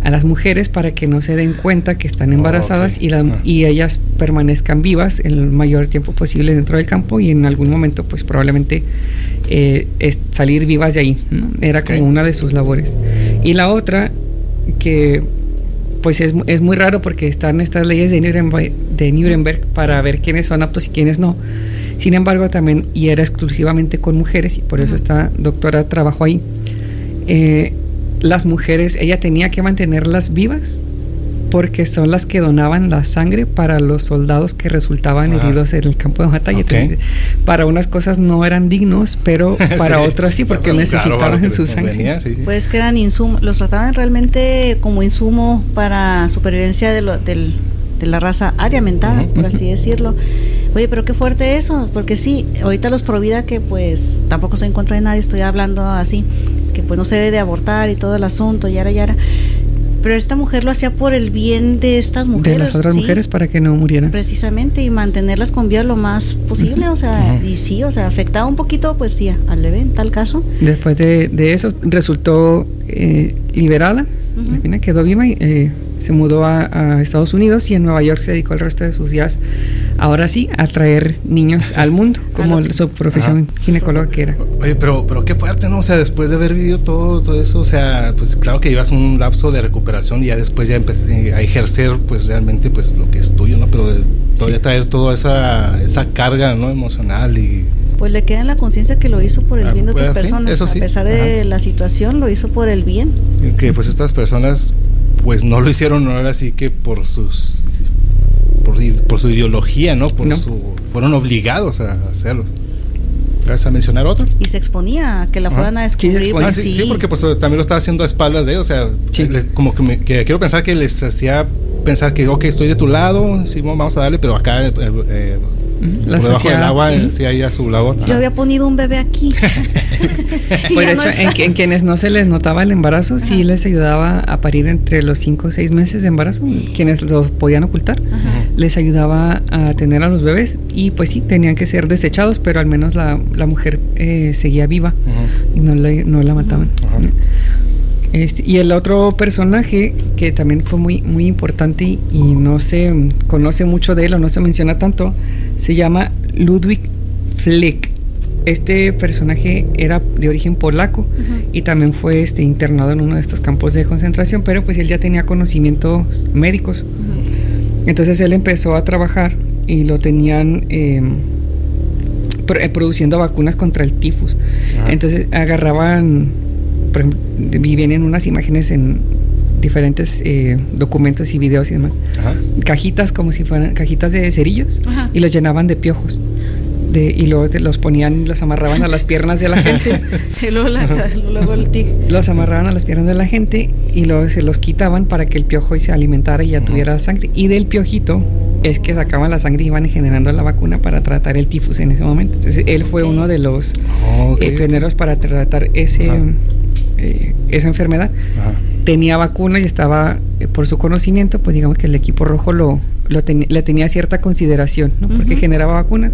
a las mujeres para que no se den cuenta que están embarazadas y, y ellas permanezcan vivas el mayor tiempo posible dentro del campo y en algún momento pues probablemente eh, salir vivas de ahí. Era como una de sus labores. Y la otra que pues es, es, muy raro porque están estas leyes de Nuremberg, de Nuremberg para ver quiénes son aptos y quiénes no. Sin embargo, también, y era exclusivamente con mujeres, y por eso esta doctora trabajó ahí. Eh, las mujeres, ella tenía que mantenerlas vivas porque son las que donaban la sangre para los soldados que resultaban heridos en el campo de batalla. para unas cosas no eran dignos, pero para otras sí, porque necesitaban su sangre. pues que eran insumos, los trataban realmente como insumo para supervivencia de, lo, de la raza ariamentada, por así decirlo. Oye, pero qué fuerte eso, porque sí, ahorita los Provida que pues tampoco estoy en contra de nadie, estoy hablando así, que pues no se debe de abortar y todo el asunto, yara, yara. Pero esta mujer lo hacía por el bien de estas mujeres. De las otras mujeres para que no murieran. Precisamente, y mantenerlas con vida lo más posible, o sea, y sí, o sea, afectaba un poquito, pues sí, al bebé en tal caso. Después de, eso, resultó eh, liberada, al final quedó viva y eh, se mudó a, Estados Unidos y en Nueva York se dedicó el resto de sus días, ahora sí, a traer niños al mundo, como su profesión ginecóloga que era. Oye, pero, pero qué fuerte, ¿no? O sea, después de haber vivido todo, todo eso, o sea, pues claro que llevas un lapso de recuperación y ya después ya empecé a ejercer, pues realmente, pues lo que es tuyo, ¿no? Pero todavía traer toda esa, esa carga, ¿no? Emocional y pues le queda en la conciencia que lo hizo por el ah, bien de otras pues, personas. a pesar de la situación, lo hizo por el bien. Que pues estas personas pues no lo hicieron no era así que por sus por, su ideología, ¿no? Por Su, fueron obligados a hacerlos. ¿Vas a mencionar otro? Y se exponía a que la fueran a descubrir. Ah, sí, sí, porque pues también lo estaba haciendo a espaldas de ellos, o sea, como que, me, quiero pensar que les hacía pensar que, ok, estoy de tu lado, sí, vamos a darle, pero acá eh, por debajo del agua, sí. ahí a su labor. Yo había ponido un bebé aquí. pues de hecho, en, quienes no se les notaba el embarazo, sí les ayudaba a parir entre los 5 o 6 meses de embarazo. Quienes los podían ocultar, les ayudaba a tener a los bebés. Y pues sí, tenían que ser desechados, pero al menos la, la mujer eh, seguía viva y no, no la mataban. Este, y el otro personaje que también fue muy, muy importante y, no se conoce mucho de él o no se menciona tanto, se llama Ludwig Fleck. Este personaje era de origen polaco y también fue este, internado en uno de estos campos de concentración, pero pues él ya tenía conocimientos médicos. Entonces él empezó a trabajar y lo tenían em, eh, produciendo vacunas contra el tifus. Entonces agarraban por ejemplo, vienen unas imágenes en diferentes eh, documentos y videos y demás. Cajitas como si fueran cajitas de cerillos y los llenaban de piojos. De, y luego los ponían, los amarraban a las piernas de la gente. y luego, el tig. Los amarraban a las piernas de la gente y luego se los quitaban para que el piojo se alimentara y ya tuviera sangre. Y del piojito es que sacaban la sangre y iban generando la vacuna para tratar el tifus en ese momento. Entonces él fue uno de los eh, pioneros para tratar ese... Eh, esa enfermedad. Tenía vacunas y estaba, eh, por su conocimiento, pues digamos que el equipo rojo lo, le tenía cierta consideración, ¿no? porque generaba vacunas.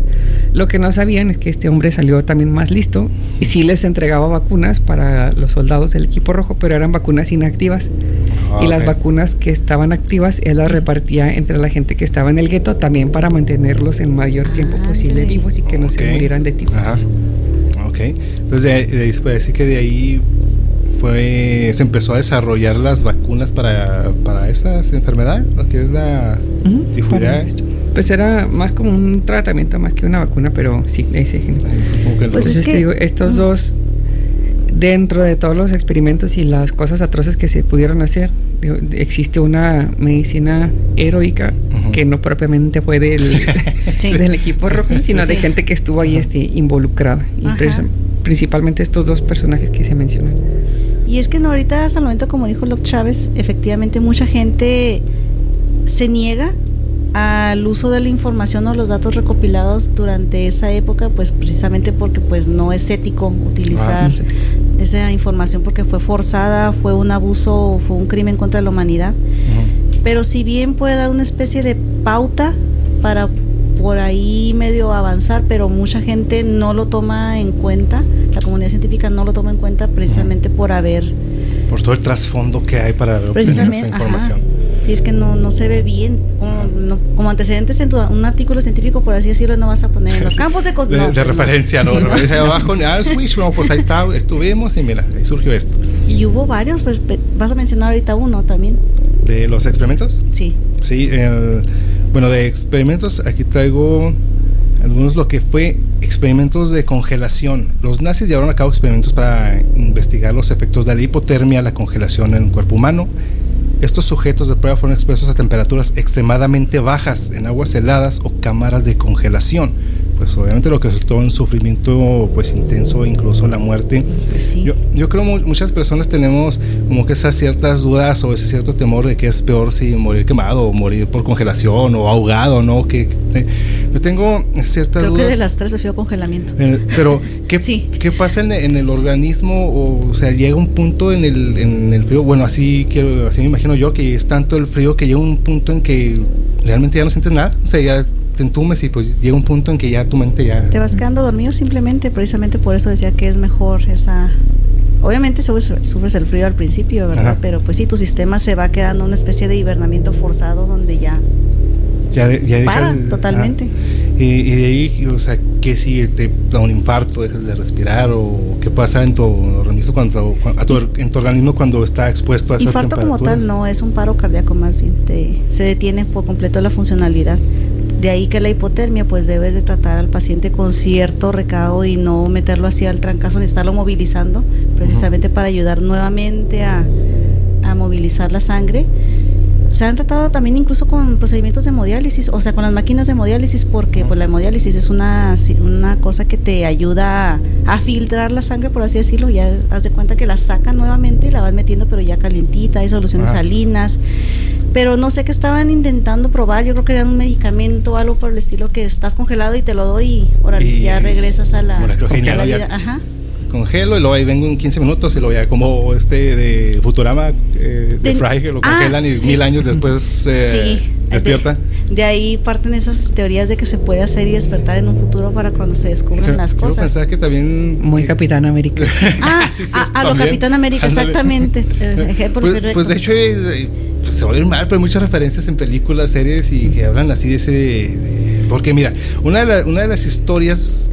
Lo que no sabían es que este hombre salió también más listo y sí les entregaba vacunas para los soldados del equipo rojo, pero eran vacunas inactivas. y las vacunas que estaban activas él las repartía entre la gente que estaba en el gueto también para mantenerlos el mayor tiempo ah, posible vivos y que no se murieran de tifus. Ok, entonces de, de, puede decir que de ahí se empezó a desarrollar las vacunas para, para estas enfermedades, lo que es la Pues era más como un tratamiento más que una vacuna, pero sí, ese pues es que, estos dos, dentro de todos los experimentos y las cosas atroces que se pudieron hacer, existe una medicina heroica que no propiamente fue del, del equipo rojo, sino de gente que estuvo ahí este, involucrada. Y principalmente estos dos personajes que se mencionan. Y es que no, ahorita hasta el momento, como dijo Locke Chávez, efectivamente mucha gente se niega al uso de la información o los datos recopilados durante esa época, pues precisamente porque pues no es ético utilizar ah, esa información porque fue forzada, fue un abuso, fue un crimen contra la humanidad. Pero si bien puede dar una especie de pauta para por ahí medio avanzar, pero mucha gente no lo toma en cuenta, la comunidad científica no lo toma en cuenta precisamente por haber... Por todo el trasfondo que hay para obtener esa información. Y es que no, no se ve bien. Como, antecedentes en un artículo científico, por así decirlo, no vas a poner en los campos de... De, de pues referencia, ¿no? referencia abajo, ah, switch, pues ahí está, estuvimos y mira, ahí surgió esto. Y hubo varios, pues vas a mencionar ahorita uno también. ¿De los experimentos? Sí. Sí, el Bueno, de experimentos, aquí traigo algunos lo que fue experimentos de congelación. Los nazis llevaron a cabo experimentos para investigar los efectos de la hipotermia, la congelación en el cuerpo humano. Estos sujetos de prueba fueron expuestos a temperaturas extremadamente bajas en aguas heladas o cámaras de congelación pues obviamente lo que resultó en sufrimiento pues intenso, incluso la muerte. Pues yo, yo creo muchas personas tenemos como que esas ciertas dudas o ese cierto temor de que es peor si morir quemado o morir por congelación o ahogado, ¿no? Que eh, yo tengo ciertas creo dudas. que de las tres prefiero congelamiento. Eh, pero ¿qué, ¿qué pasa en, en, el organismo? O, o, sea, llega un punto en el, en el frío, bueno, así quiero, así me imagino yo que es tanto el frío que llega un punto en que realmente ya no sientes nada, o sea, ya te entumes y pues llega un punto en que ya tu mente ya... Te vas quedando dormido simplemente, precisamente por eso decía que es mejor esa... Obviamente sufres, el frío al principio, ¿verdad? Pero pues sí, tu sistema se va quedando una especie de hibernamiento forzado donde ya... Ya, ya para totalmente. Y, de ahí, o sea, que si te da un infarto, dejas de respirar o qué pasa en tu organismo cuando, en tu organismo cuando está expuesto a esas Infarto como tal no, es un paro cardíaco más bien, te, se detiene por completo la funcionalidad. De ahí que la hipotermia, pues debes de tratar al paciente con cierto recado y no meterlo así al trancazo ni estarlo movilizando, precisamente para ayudar nuevamente a, movilizar la sangre. Se han tratado también incluso con procedimientos de hemodiálisis, o sea, con las máquinas de hemodiálisis, porque pues, la hemodiálisis es una, una cosa que te ayuda a, filtrar la sangre, por así decirlo. Ya haz de cuenta que la sacan nuevamente y la vas metiendo, pero ya calientita, hay soluciones salinas pero no sé qué estaban intentando probar. Yo creo que era un medicamento, algo por el estilo que estás congelado y te lo doy y, ya regresas a la, vida. Ajá. Congelo y luego ahí vengo en 15 minutos y lo ya como este de Futurama eh, de, Fry que lo ah, congelan y mil años después eh, despierta. De, ahí parten esas teorías de que se puede hacer y despertar en un futuro para cuando se descubran las cosas. que también muy Capitán América. ah, a, lo Capitán América, exactamente. Eh, pues, pues, de hecho pues, se va a ir mal, pero hay muchas referencias en películas, series y que hablan así de ese... porque mira, una de, una de las historias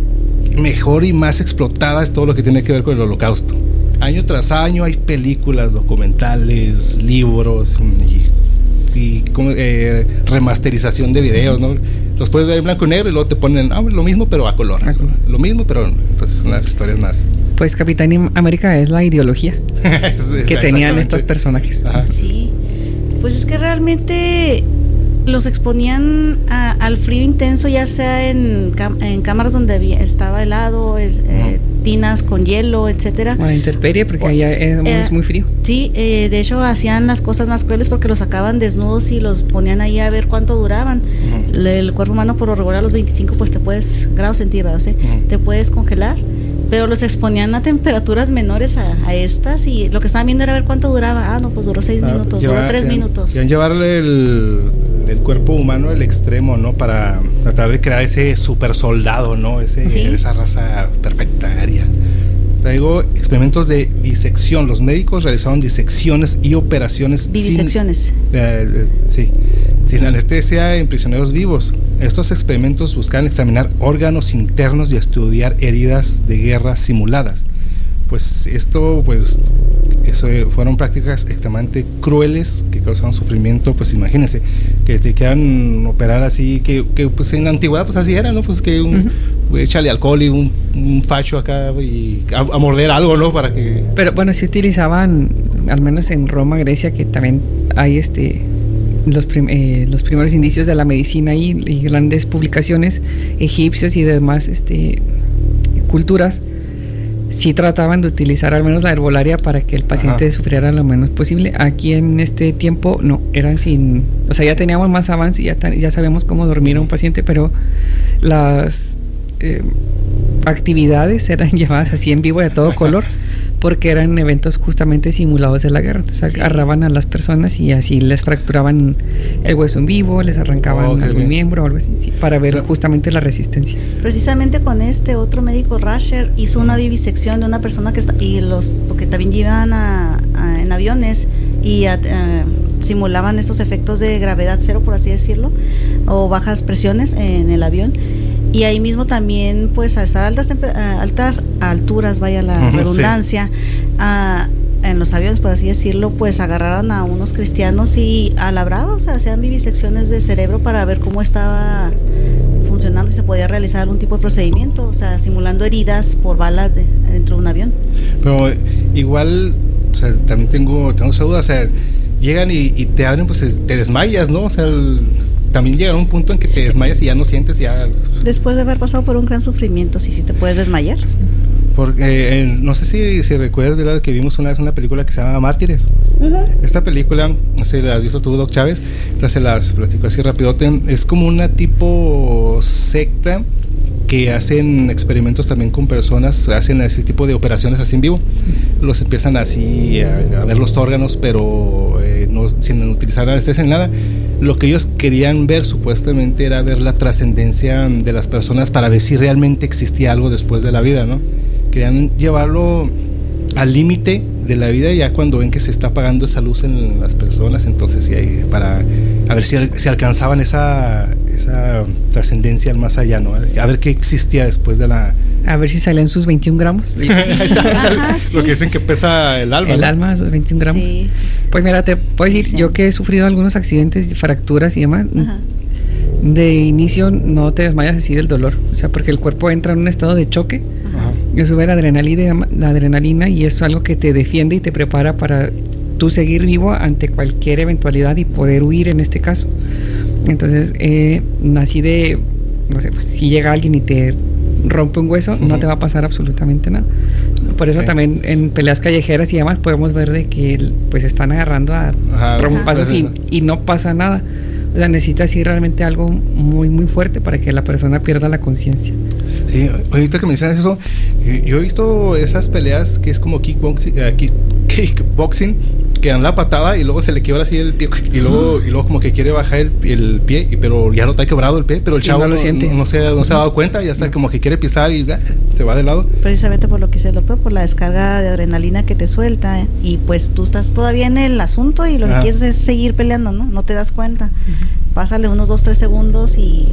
mejor y más explotada es todo lo que tiene que ver con el holocausto. Año tras año hay películas, documentales, libros y, eh, remasterización de videos, ¿no? Los puedes ver en blanco y negro y luego te ponen ah, lo mismo pero a color. Lo mismo pero entonces unas historias más. Pues Capitán América es la ideología que tenían estos personajes. Sí. Pues es que realmente los exponían al frío intenso, ya sea en, en cámaras donde estaba helado, es, eh, tinas con hielo, etcétera. O a intemperie, porque allá es muy frío. Sí, eh, de hecho hacían las cosas más crueles porque los sacaban desnudos y los ponían ahí a ver cuánto duraban. El, cuerpo humano por lo regular a los 25 pues te puedes, grados centígrados, ¿eh? te puedes congelar pero los exponían a temperaturas menores a, estas y lo que estaban viendo era ver cuánto duraba. Ah, no, pues duró seis minutos, duró tres minutos. Querían llevarle el, cuerpo humano al extremo, ¿no? Para tratar de crear ese super soldado, ¿no? Ese, Esa raza perfectaria. Traigo experimentos de disección. Los médicos realizaron disecciones y operaciones. Disecciones. Eh, eh, sí sin anestesia en prisioneros vivos. Estos experimentos buscan examinar órganos internos y estudiar heridas de guerra simuladas. Pues esto, pues, eso fueron prácticas extremadamente crueles que causaban sufrimiento, pues imagínense, que te quieran operar así, que, pues en la antigüedad pues así era, ¿no? Pues que un, échale alcohol y un, facho acá y a, a, morder algo, ¿no? Para que... Pero bueno, si utilizaban, al menos en Roma, Grecia, que también hay este los, eh, los primeros indicios de la medicina y, grandes publicaciones egipcias y demás este, culturas sí trataban de utilizar al menos la herbolaria para que el paciente sufriera lo menos posible. Aquí en este tiempo no, eran sin, o sea, ya teníamos más avance, ya, ya sabemos cómo dormir a un paciente, pero las eh, actividades eran llevadas así en vivo y a todo color porque eran eventos justamente simulados de la guerra. Entonces agarraban a las personas y así les fracturaban el hueso en vivo, les arrancaban oh, algún miembro o algo así, para ver justamente la resistencia. Precisamente con este otro médico, Rasher, hizo una vivisección de una persona que está, y los, porque también llevan en aviones y simulaban esos efectos de gravedad cero, por así decirlo, o bajas presiones en el avión y ahí mismo también pues a estar a altas, altas alturas, vaya la redundancia, en los aviones, por así decirlo, pues agarraran a unos cristianos y a la brava, o sea, hacían vivisecciones de cerebro para ver cómo estaba funcionando y se podía realizar algún tipo de procedimiento, o sea, simulando heridas por balas dentro de un avión. Pero igual, o sea, también tengo, tengo esa duda, o sea, llegan y, te abren, pues te desmayas, ¿no? O sea, también llega a un punto en que te desmayas y ya no sientes ya... Después de haber pasado por un gran sufrimiento, sí, sí te puedes desmayar. Porque eh, no sé si, si recuerdas ¿verdad? que vimos una vez una película que se llama Mártires. Esta película, no sé, la has visto tú, Doc Chávez, se las platico así rápido. Es como una tipo secta que hacen experimentos también con personas, hacen ese tipo de operaciones así en vivo. Los empiezan así a, ver los órganos, pero eh, no, sin utilizar anestesia ni nada. Lo que ellos querían ver supuestamente era ver la trascendencia de las personas para ver si realmente existía algo después de la vida, ¿no? Querían llevarlo al límite de la vida ya cuando ven que se está apagando esa luz en las personas, entonces sí, para a ver si, si alcanzaban esa, esa trascendencia al más allá, ¿no? A ver qué existía después de la... A ver si salen sus 21 gramos. Lo que dicen que pesa el alma. El alma, sus 21 gramos. Pues mira, te puedo decir, yo que he sufrido algunos accidentes, fracturas y demás, de inicio no te desmayas así del dolor, o sea, porque el cuerpo entra en un estado de choque, sube la adrenalina, la adrenalina y eso es algo que te defiende y te prepara para tú seguir vivo ante cualquier eventualidad y poder huir en este caso. Entonces, eh, así de, no sé, pues, si llega alguien y te rompe un hueso, no te va a pasar absolutamente nada. Por eso también en peleas callejeras y demás podemos ver de que pues están agarrando a trompazos y, y, no pasa nada. O sea, necesita así realmente algo muy, muy fuerte para que la persona pierda la conciencia. Sí, ahorita que mencionas eso, yo he visto esas peleas que es como kickboxing, eh, kickboxing que dan la patada y luego se le quiebra así el pie y luego, y luego como que quiere bajar el, el pie, y, pero ya no está quebrado el pie, pero el chavo no, lo siente. No, se, no se ha dado cuenta, ya está como que quiere pisar y se va de lado. Precisamente por lo que dice el doctor, por la descarga de adrenalina que te suelta y pues tú estás todavía en el asunto y lo que quieres es seguir peleando, ¿no? No te das cuenta. Pásale unos 2, 3 segundos y,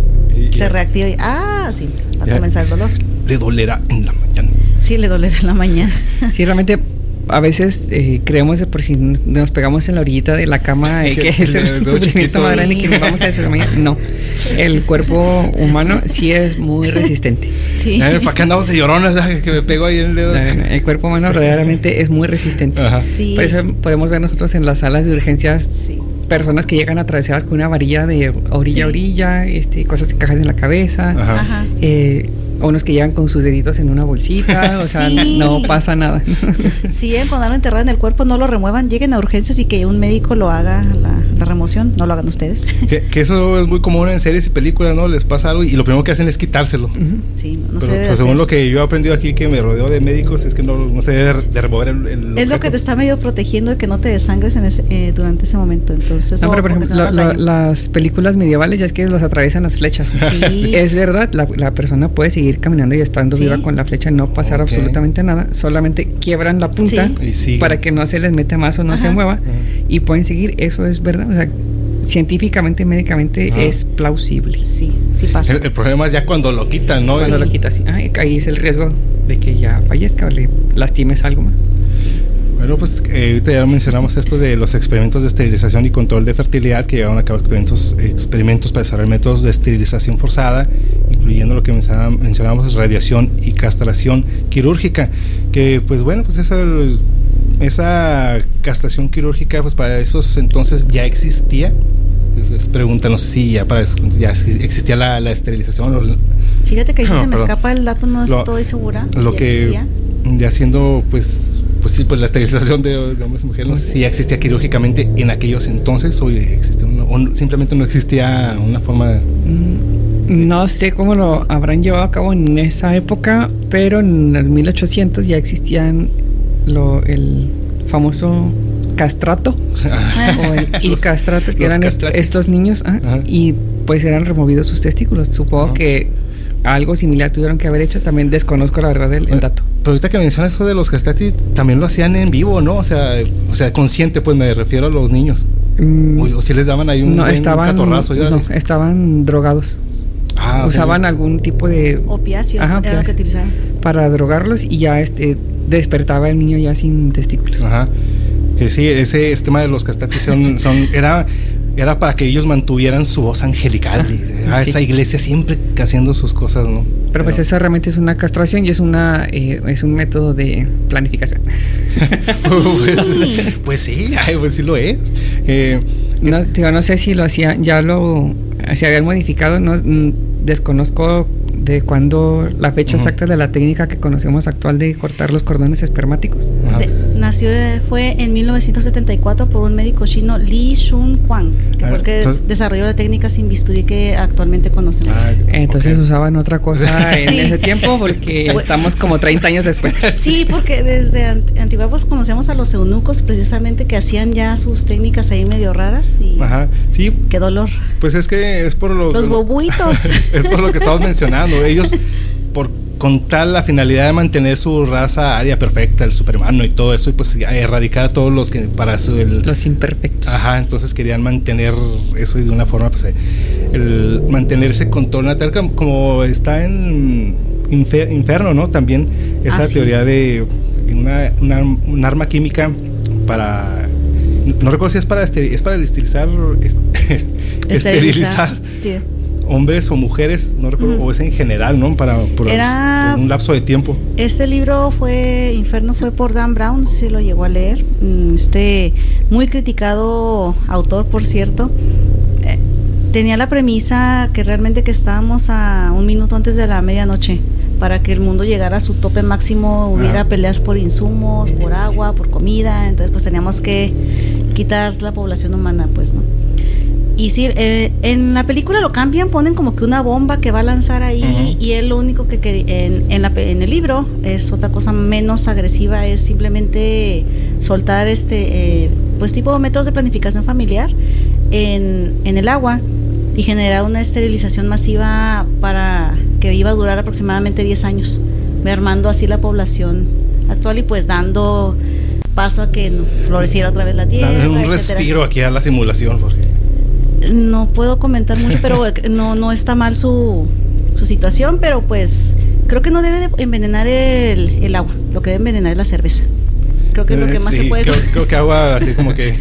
se reactiva y ah, sí, va a comenzar el dolor. Le dolerá en la mañana. Sí, le dolerá en la mañana. sí, realmente a veces eh, creemos por si nos pegamos en la orillita de la cama eh, que es el sufrimiento más grande que nos vamos a desmayar. No, el cuerpo humano sí es muy resistente. Sí. ¿Para qué andamos de llorones que me pego ahí en el dedo? el cuerpo humano verdaderamente es muy resistente. Por eso podemos ver nosotros en las salas de urgencias personas que llegan atravesadas con una varilla de orilla a orilla, este, cosas que cajas en la cabeza. Ajá. Eh, o unos que llegan con sus deditos en una bolsita, o sea, no pasa nada. si llegan con algo enterrado en el cuerpo, no lo remuevan, lleguen a urgencias y que un médico lo haga la, remoción, no lo hagan ustedes. Que, eso es muy común en series y películas, ¿no? Les pasa algo y lo primero que hacen es quitárselo. Sí, no, Pero, pues, según lo que yo he aprendido aquí, que me rodeo de médicos, es que no, no se debe de remover el, Es lo que te está medio protegiendo de que no te desangres en eh, durante ese momento. Entonces, no, pero por ejemplo, las películas medievales ya es que los atraviesan las flechas. Sí. es verdad, la, la persona puede seguir caminando y estando viva con la flecha, no pasar absolutamente nada, solamente quiebran la punta para que no se les meta más o no se mueva y pueden seguir, eso es verdad, o sea, científicamente, médicamente es plausible. Sí, sí pasa. El, problema es ya cuando lo quitan, ¿no? Cuando lo quitas, sí. ahí es el riesgo de que ya fallezca o le lastimes algo más. Bueno, pues eh, ahorita ya mencionamos esto de los experimentos de esterilización y control de fertilidad que llevaron a cabo experimentos, experimentos para desarrollar métodos de esterilización forzada, incluyendo lo que mencionábamos, radiación y castración quirúrgica, que pues bueno, pues esa, esa castración quirúrgica pues para esos entonces ya existía. Es, pregunta, no sé si ya para eso ya existía la, esterilización. Fíjate que ahí se me escapa el dato, no estoy segura. Lo que ya siendo pues pues sí, pues la esterilización de, hombres y mujeres, no sé si ya existía quirúrgicamente en aquellos entonces o, o simplemente no existía una forma... Mm, no sé cómo lo habrán llevado a cabo en esa época, pero en el 1800 ya existían lo, el famoso castrato o el castrato que eran estos niños ah, y pues eran removidos sus testículos. Supongo que algo similar tuvieron que haber hecho. También desconozco la verdad el, dato. Pero ahorita que mencionas eso de los castrati, también lo hacían en vivo, ¿no? O sea, o sea consciente, pues me refiero a los niños. Mm. o, si les daban ahí un, no, estaban, catorrazo. No, estaban drogados. Ah, usaban algún tipo de Opiáceos Ajá, era lo que utilizaban. para drogarlos y ya este despertaba el niño ya sin testículos. Ajá. Que sí, ese, ese tema de los castratis son, son, era, era para que ellos mantuvieran su voz angelical. ah, sí. Esa iglesia siempre haciendo sus cosas, ¿no? Pero pues eso realmente es una castración y es una eh, es un método de planificación. pues, pues sí, ay, pues sí lo es. Eh, No, digo, no sé si lo hacían, ya lo se habían modificado, no mm, desconozco de cuándo la fecha exacta de la técnica que conocemos actual de cortar los cordones espermáticos. De- nació, eh, fue en 1974 por un médico chino, Li Shun Huang, que Ah, fue el que entonces- desarrolló la técnica sin bisturí que actualmente conocemos. Ah, Entonces usaban otra cosa en Sí. ese tiempo porque estamos como 30 años después. Sí, porque desde ant- Antigua pues conocemos a los eunucos precisamente que hacían ya sus técnicas ahí medio raras y Ajá. Sí, qué dolor. pues es que es por lo Los lo- bobuitos. es por lo que estamos mencionando. Ellos, por con tal la finalidad de mantener su raza aria perfecta, el superhumano y todo eso, y pues erradicar a todos los que para su el, Los imperfectos. Ajá, entonces querían mantener eso y de una forma, pues, el mantenerse con todo natal, como, está en Infer- Inferno, ¿no? También esa Ah, sí. teoría de una, una- un arma química para. No recuerdo si es para, esteri- es para esterilizar. est- esterilizar Sí. Hombres o mujeres, no recuerdo, o es en general, ¿no? Para por, Era- por un lapso de tiempo. Este libro fue, Inferno fue por Dan Brown, no sé si lo llegó a leer. Mm, Este muy criticado autor, por cierto. Eh, tenía la premisa que realmente que estábamos a un minuto antes de la medianoche. Para que el mundo llegara a su tope máximo, hubiera peleas por insumos, por agua, por comida. Entonces, pues teníamos que quitar la población humana, pues, ¿no? Y sí, eh, en la película lo cambian, ponen como que una bomba que va a lanzar ahí y él lo único que en, en, la en el libro es otra cosa menos agresiva, es simplemente soltar este, eh, pues tipo métodos de planificación familiar en, en el agua y generar una esterilización masiva para que iba a durar aproximadamente 10 años, mermando así la población actual y pues dando paso a que floreciera otra vez la tierra. Un etcétera. respiro aquí a la simulación, porque. No puedo comentar mucho, pero no, no está mal su, su situación, pero pues creo que no debe de envenenar el, el agua, lo que debe envenenar es la cerveza. Creo que es lo que más Sí, se puede... Creo, creo que agua así como que.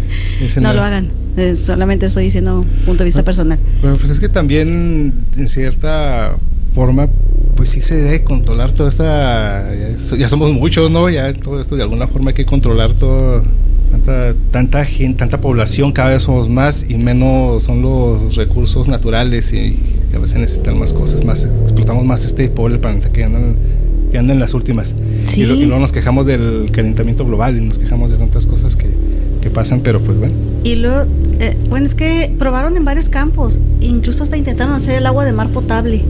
no lo hagan, eh, solamente estoy diciendo punto de vista Ah. personal. Bueno, pues es que también, en cierta forma, pues sí se debe controlar toda esta. Ya somos muchos, ¿no? Ya todo esto de alguna forma hay que controlar todo. Tanta, tanta gente, tanta población, cada vez somos más y menos son los recursos naturales y a veces necesitan más cosas, más explotamos más este pobre planeta que andan, que andan en las últimas. Sí. Y, lo- y luego nos quejamos del calentamiento global y nos quejamos de tantas cosas que, que pasan, pero pues bueno. Y luego, eh, bueno, es que probaron en varios campos, incluso hasta intentaron hacer el agua de mar potable.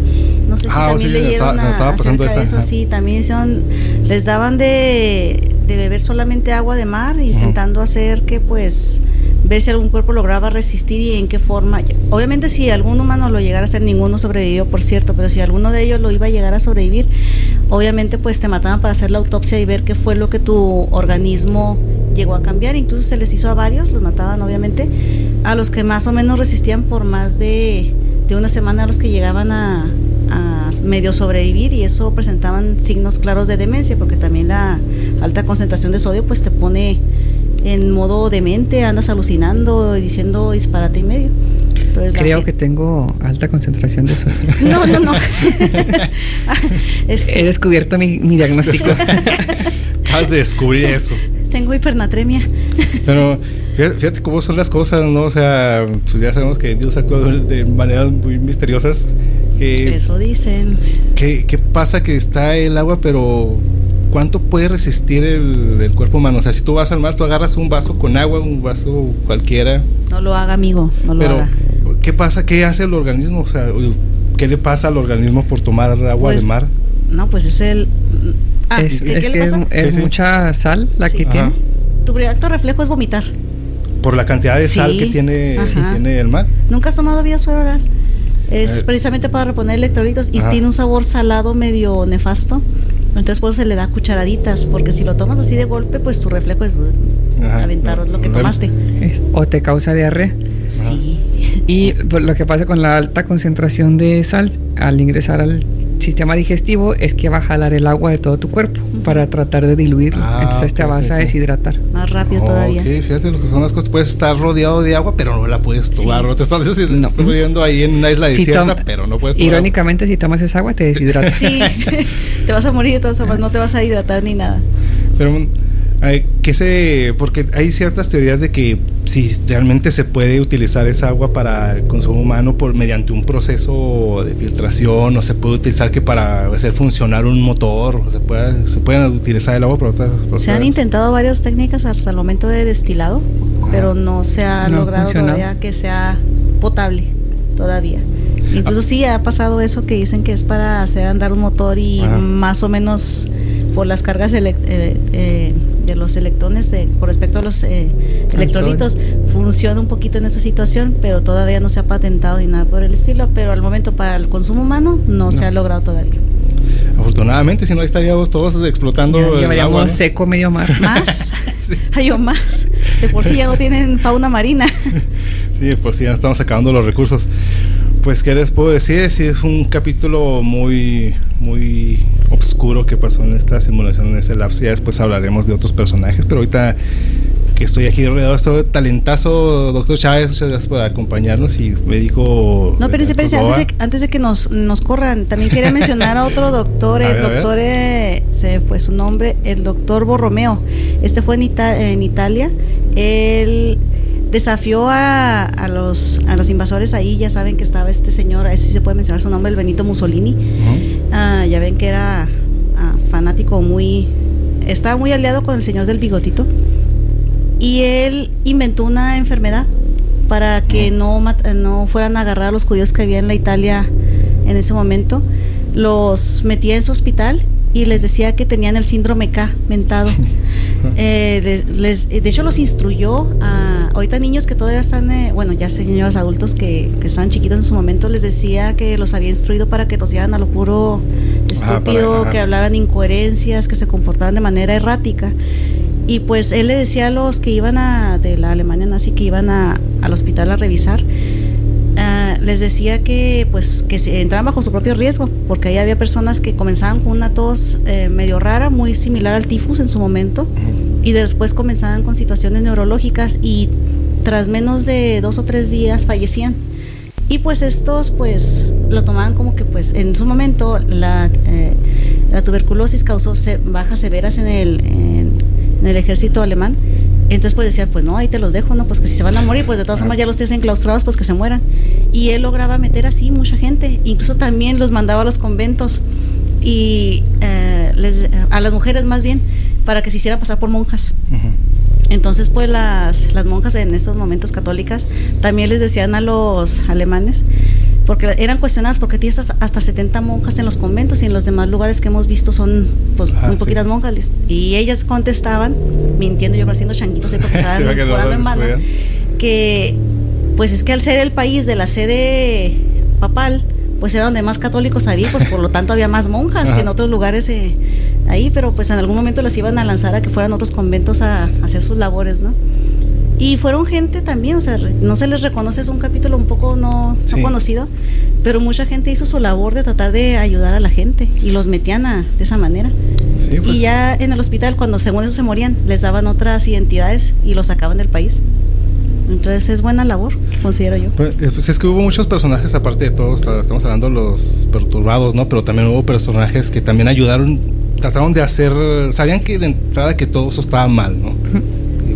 No sé si Ah, también sí, se leyeron se a- estaba pasando esa, eso, ajá. sí, también hicieron, les daban de, de beber solamente agua de mar, intentando hacer que pues ver si algún cuerpo lograba resistir y en qué forma. Obviamente si algún humano lo llegara a hacer, ninguno sobrevivió, por cierto, pero si alguno de ellos lo iba a llegar a sobrevivir, obviamente pues te mataban para hacer la autopsia y ver qué fue lo que tu organismo llegó a cambiar. Incluso se les hizo a varios, los mataban obviamente, a los que más o menos resistían por más de, de una semana, a los que llegaban a, a medio sobrevivir y eso presentaban signos claros de demencia, porque también la alta concentración de sodio pues te pone en modo demente, andas alucinando, diciendo disparate y medio. Entonces, Creo que tengo alta concentración de sodio. No, no, no. Este, He descubierto mi, mi diagnóstico. Acabas de descubrir eso. tengo hipernatremia. Pero fíjate, fíjate cómo son las cosas, ¿no? O sea, pues ya sabemos que Dios actúa de maneras muy misteriosas. Que, Eso dicen. ¿qué, qué pasa que está el agua, pero cuánto puede resistir el, el cuerpo humano? O sea, si tú vas al mar, tú agarras un vaso con agua, un vaso cualquiera, No lo haga, amigo. No lo pero haga. ¿qué pasa? ¿Qué hace el organismo? O sea, ¿qué le pasa al organismo por tomar agua Pues, de mar? No, pues es el. Ah, es ¿qué, es qué que le es, pasa? es Sí, sí. mucha sal la Sí. que Ajá. tiene. Tu primer acto reflejo es vomitar. Por la cantidad de sal que tiene, que tiene el mar. ¿Nunca has tomado vía suero oral? Es Eh. precisamente para reponer electrolitos y Ajá. tiene un sabor salado medio nefasto. Entonces por eso se le da cucharaditas, porque si lo tomas así de golpe, pues tu reflejo es Ajá. aventar lo que tomaste. O te causa diarrea. Sí. Y pues, lo que pasa con la alta concentración de sal al ingresar al sistema digestivo es que va a jalar el agua de todo tu cuerpo para tratar de diluirlo. Ah, Entonces te vas a deshidratar. Más rápido todavía. fíjate lo que son las cosas. Puedes estar rodeado de agua, pero no la puedes tomar. Sí. No te estás deshid- No. ahí en una isla Si desierta, pero no puedes tomar. Irónicamente, si tomas esa agua, te deshidratas. Sí, te vas a morir de todas formas, no te vas a hidratar ni nada. Pero, ¿qué se...? Porque hay ciertas teorías de que si realmente se puede utilizar esa agua para el consumo humano por mediante un proceso de filtración o se puede utilizar que para hacer funcionar un motor o se puede se pueden utilizar el agua para otras, por Se han intentado varias técnicas hasta el momento de destilado, pero no se ha No logrado funcionado. todavía que sea potable todavía. Incluso sí ha pasado eso que dicen que es para hacer andar un motor y Ajá. más o menos por las cargas eh, eh, de los electrones de, con respecto a los eh, electrolitos funciona un poquito en esa situación, pero todavía no se ha patentado ni nada por el estilo, pero al momento para el consumo humano no, se ha logrado todavía. Afortunadamente, si no estaríamos todos explotando Ya seco medio mar. Más, Sí. hay o más. De por sí ya no tienen fauna marina. Sí, pues sí, ya estamos acabando los recursos. Pues, ¿qué les puedo decir? Sí, es un capítulo muy, muy oscuro que pasó en esta simulación, en ese lapso. Ya después hablaremos de otros personajes, pero ahorita que estoy aquí rodeado de este talentazo, doctor Chávez, muchas gracias por acompañarnos y médico... No, pero espérense, Córdoba. antes de, antes de que nos, nos corran, también quería mencionar a otro doctor, el ver, doctor, eh, se fue su nombre, el doctor Borromeo. Este fue en, Ita- en Italia. Él desafió a, a los, a los invasores ahí, ya saben que estaba este señor, a ese sí se puede mencionar su nombre, el Benito Mussolini. Ah, ya ven que era ah, fanático muy... Estaba muy aliado con el señor del bigotito. Y él inventó una enfermedad para que no, mat- no fueran a agarrar a los judíos que había en la Italia en ese momento. Los metía en su hospital y les decía que tenían el síndrome K mentado. Eh, les, les- de hecho, los instruyó a ahorita niños que todavía están, eh, bueno, ya señores adultos que, que estaban chiquitos en su momento, les decía que los había instruido para que tosieran a lo puro Ajá, estúpido, para- ajá. que hablaran incoherencias, que se comportaban de manera errática. Y pues él le decía a los que iban a, de la Alemania nazi, que iban a, al hospital a revisar, les decía que pues que se entraran bajo su propio riesgo, porque ahí había personas que comenzaban con una tos eh, medio rara, muy similar al tifus en su momento, y después comenzaban con situaciones neurológicas y tras menos de dos o tres días fallecían. Y pues estos pues lo tomaban como que pues en su momento la, eh, la tuberculosis causó se- bajas severas en el, en, en el ejército alemán. Entonces pues decían, pues no, ahí te los dejo, ¿no? Pues que si se van a morir, pues de todas formas ya los tienes enclaustrados, pues que se mueran. Y él lograba meter así mucha gente, incluso también los mandaba a los conventos y eh, les- a las mujeres más bien, para que se hicieran pasar por monjas. Entonces, pues las, las monjas en estos momentos católicas también les decían a los alemanes, porque eran cuestionadas, porque tienes hasta- hasta 70 monjas en los conventos y en los demás lugares que hemos visto son pues, Ah, muy sí. poquitas monjas. les- Y ellas contestaban, mintiendo yo haciendo changuitos ahí porque estaban Sí, en destruían. que pues es que al ser el país de la sede papal, pues era donde más católicos había, pues por lo tanto había más monjas Ajá. que en otros lugares eh, ahí, pero pues en algún momento las iban a lanzar a que fueran otros conventos a, a hacer sus labores, ¿no? Y fueron gente también, o sea, no se les reconoce, es un capítulo un poco no, no Sí. conocido, pero mucha gente hizo su labor de tratar de ayudar a la gente y los metían a- de esa manera. Sí, pues, y ya en el hospital, cuando según eso se morían, les daban otras identidades y los sacaban del país. Entonces es buena labor, considero yo. Pues, eh, pues es que hubo muchos personajes, aparte de todos, ta- estamos hablando de los perturbados, ¿no? Pero también hubo personajes que también ayudaron, trataron de hacer, sabían que de entrada que todo eso estaba mal, ¿no?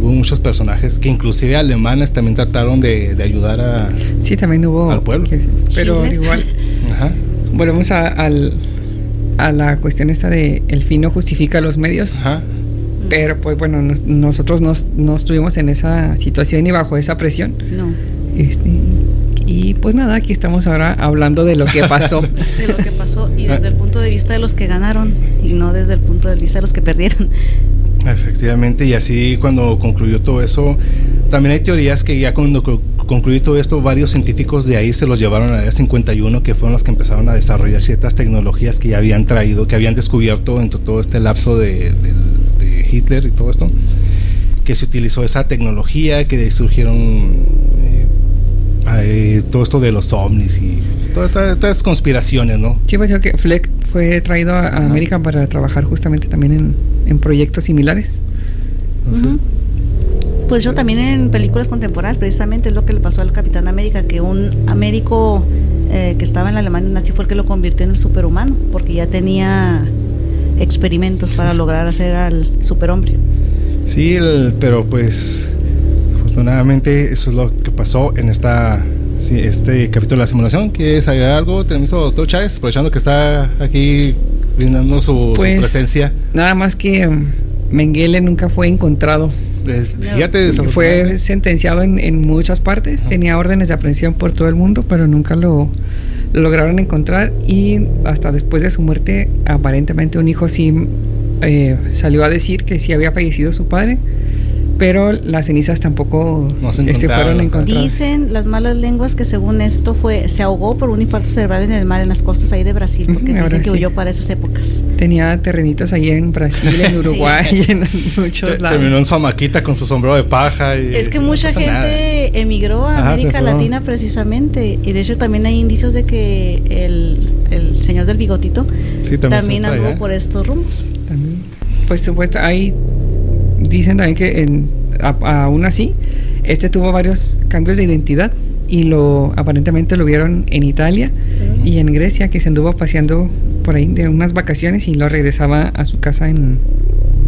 Hubo muchos personajes que inclusive alemanes también trataron de, de ayudar a... Sí, también hubo. Al pueblo. que- pero Chile. igual, Ajá. volvemos a, al- a la cuestión esta de el fin no justifica los medios. Ajá. Pero pues bueno, nos- nosotros nos- no estuvimos en esa situación y bajo esa presión. No, Este, y pues nada, aquí estamos ahora hablando de lo que pasó. de lo que pasó y desde el punto de vista de los que ganaron y no desde el punto de vista de los que perdieron. Efectivamente, y así cuando concluyó todo eso, también hay teorías que ya cuando co- concluyó todo esto, varios científicos de ahí se los llevaron a la 51, que fueron los que empezaron a desarrollar ciertas tecnologías que ya habían traído, que habían descubierto en to- todo este lapso de Hitler y todo esto, que se utilizó esa tecnología, que de ahí surgieron eh, eh, todo esto de los ovnis y todas, estas conspiraciones, ¿no? Sí, pues que Fleck fue traído a, a América para trabajar justamente también en, en proyectos similares. Entonces, uh -huh. Pues yo también en películas contemporáneas, precisamente es lo que le pasó al Capitán América, que un médico eh, que estaba en la Alemania nazi fue el que lo convirtió en el superhumano, porque ya tenía experimentos para lograr hacer al superhombre. Sí, el, pero pues afortunadamente eso es lo que pasó en esta sí, este capítulo de la simulación. ¿Quieres agregar algo? Tenemos doctor Chávez, aprovechando que está aquí brindando su, pues, su presencia. Nada más que um, Mengele nunca fue encontrado. Fíjate, fue sentenciado en, en muchas partes, Ajá. tenía órdenes de aprehensión por todo el mundo, pero nunca lo, lo, lograron encontrar y hasta después de su muerte aparentemente un hijo sí eh, salió a decir que sí había fallecido su padre, pero las cenizas tampoco no se este, fueron encontradas. Dicen las malas lenguas que según esto fue se ahogó por un infarto cerebral en el mar en las costas ahí de Brasil, porque se dice que sí. huyó para esas épocas. Tenía terrenitos ahí en Brasil, en Uruguay, sí. en muchos Te, lados. Terminó en su hamaquita con su sombrero de paja. Y es que mucha gente nada. emigró a Ajá, América Latina precisamente, y de hecho también hay indicios de que el, el señor del bigotito sí, también, también andó por estos rumbos. También. Pues supuesto, hay dicen también que en, a, aún así este tuvo varios cambios de identidad y lo aparentemente lo vieron en Italia uh -huh. y en Grecia que se anduvo paseando por ahí de unas vacaciones y lo regresaba a su casa en,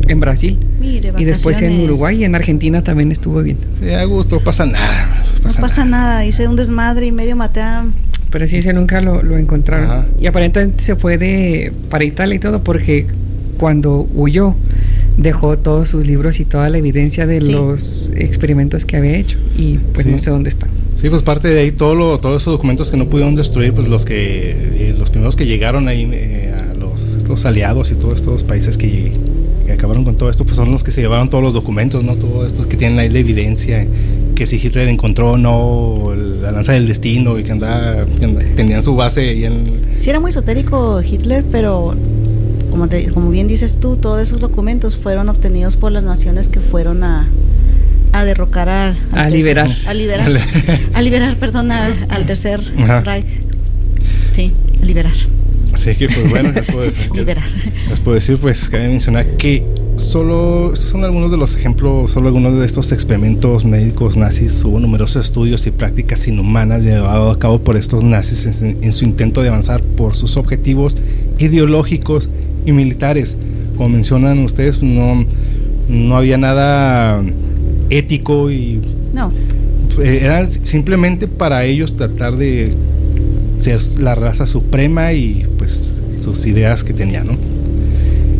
en Brasil Mire, y después en Uruguay y en Argentina también estuvo bien. Sí, a gusto, no pasa nada. Pasa no pasa nada. nada, hice un desmadre y medio maté a pero sí, ese nunca lo, lo encontraron. Ajá. Y aparentemente se fue de para Italia y todo porque cuando huyó dejó todos sus libros y toda la evidencia de sí. los experimentos que había hecho y pues sí. no sé dónde está. Sí, pues parte de ahí todo lo, todos esos documentos que no pudieron destruir, pues los que eh, los primeros que llegaron ahí eh, a los estos aliados y todos estos países que, que, acabaron con todo esto, pues son los que se llevaron todos los documentos, no todos estos que tienen ahí la evidencia que si Hitler encontró no la lanza del destino y que andaba, que andaba tenían su base ahí en Sí era muy esotérico Hitler, pero como, te, como bien dices tú, todos esos documentos fueron obtenidos por las naciones que fueron a, a derrocar al, al a tercer, liberar. a liberar a liberar perdón al, al tercer Ajá. Reich. Sí a liberar. Así que pues bueno les puedo decir liberar. les puedo decir pues cabe mencionar que solo estos son algunos de los ejemplos solo algunos de estos experimentos médicos nazis. Hubo numerosos estudios y prácticas inhumanas llevados a cabo por estos nazis en, en su intento de avanzar por sus objetivos ideológicos y militares. Como mencionan ustedes, no, no había nada ético y no. era simplemente para ellos tratar de ser la raza suprema y pues sus ideas que tenían, ¿no?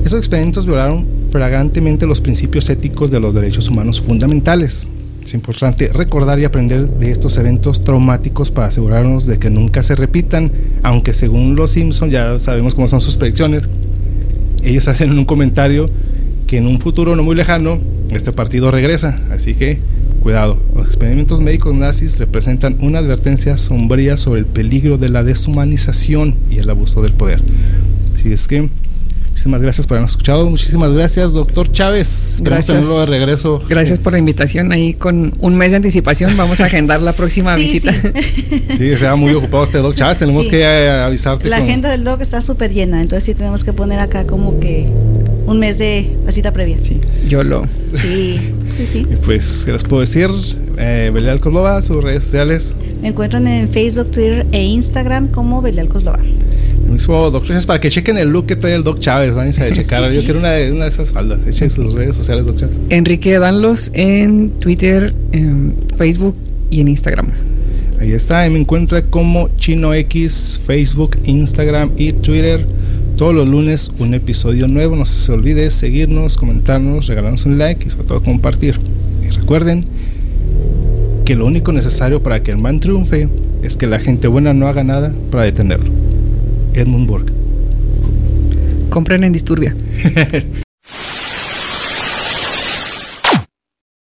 Esos experimentos violaron flagrantemente los principios éticos de los derechos humanos fundamentales. Es importante recordar y aprender de estos eventos traumáticos para asegurarnos de que nunca se repitan, aunque según los Simpson ya sabemos cómo son sus predicciones, ellos hacen un comentario que en un futuro no muy lejano este partido regresa, así que cuidado, los experimentos médicos nazis representan una advertencia sombría sobre el peligro de la deshumanización y el abuso del poder. Así es que muchísimas gracias por habernos escuchado, muchísimas gracias doctor Chávez, gracias tenerlo de regreso. Gracias por la invitación, ahí con un mes de anticipación vamos a agendar la próxima sí, visita. Sí. sí, se va muy ocupado este doc Chávez, tenemos sí. que avisarte. La con... agenda del doc está súper llena, entonces sí tenemos que poner acá como que un mes de la cita previa. Sí, yo lo. Sí, sí, sí. Y pues, ¿qué les puedo decir? Eh, Belial Coslova, sus redes sociales. Me encuentran en Facebook, Twitter e Instagram como Belial Coslova. Mismo Doc Chávez, para que chequen el look que trae el Doc Chávez, van a checar. sí, Yo sí. quiero una, una, de esas faldas. Echen sus redes sociales, Doc Chávez. Enrique Danlos en Twitter, en Facebook y en Instagram. Ahí está, y me encuentra como Chino X, Facebook, Instagram y Twitter. Todos los lunes un episodio nuevo. No se olvide seguirnos, comentarnos, regalarnos un like y sobre todo compartir. Y recuerden que lo único necesario para que el man triunfe es que la gente buena no haga nada para detenerlo. Edmund Burke. Compren en Disturbia.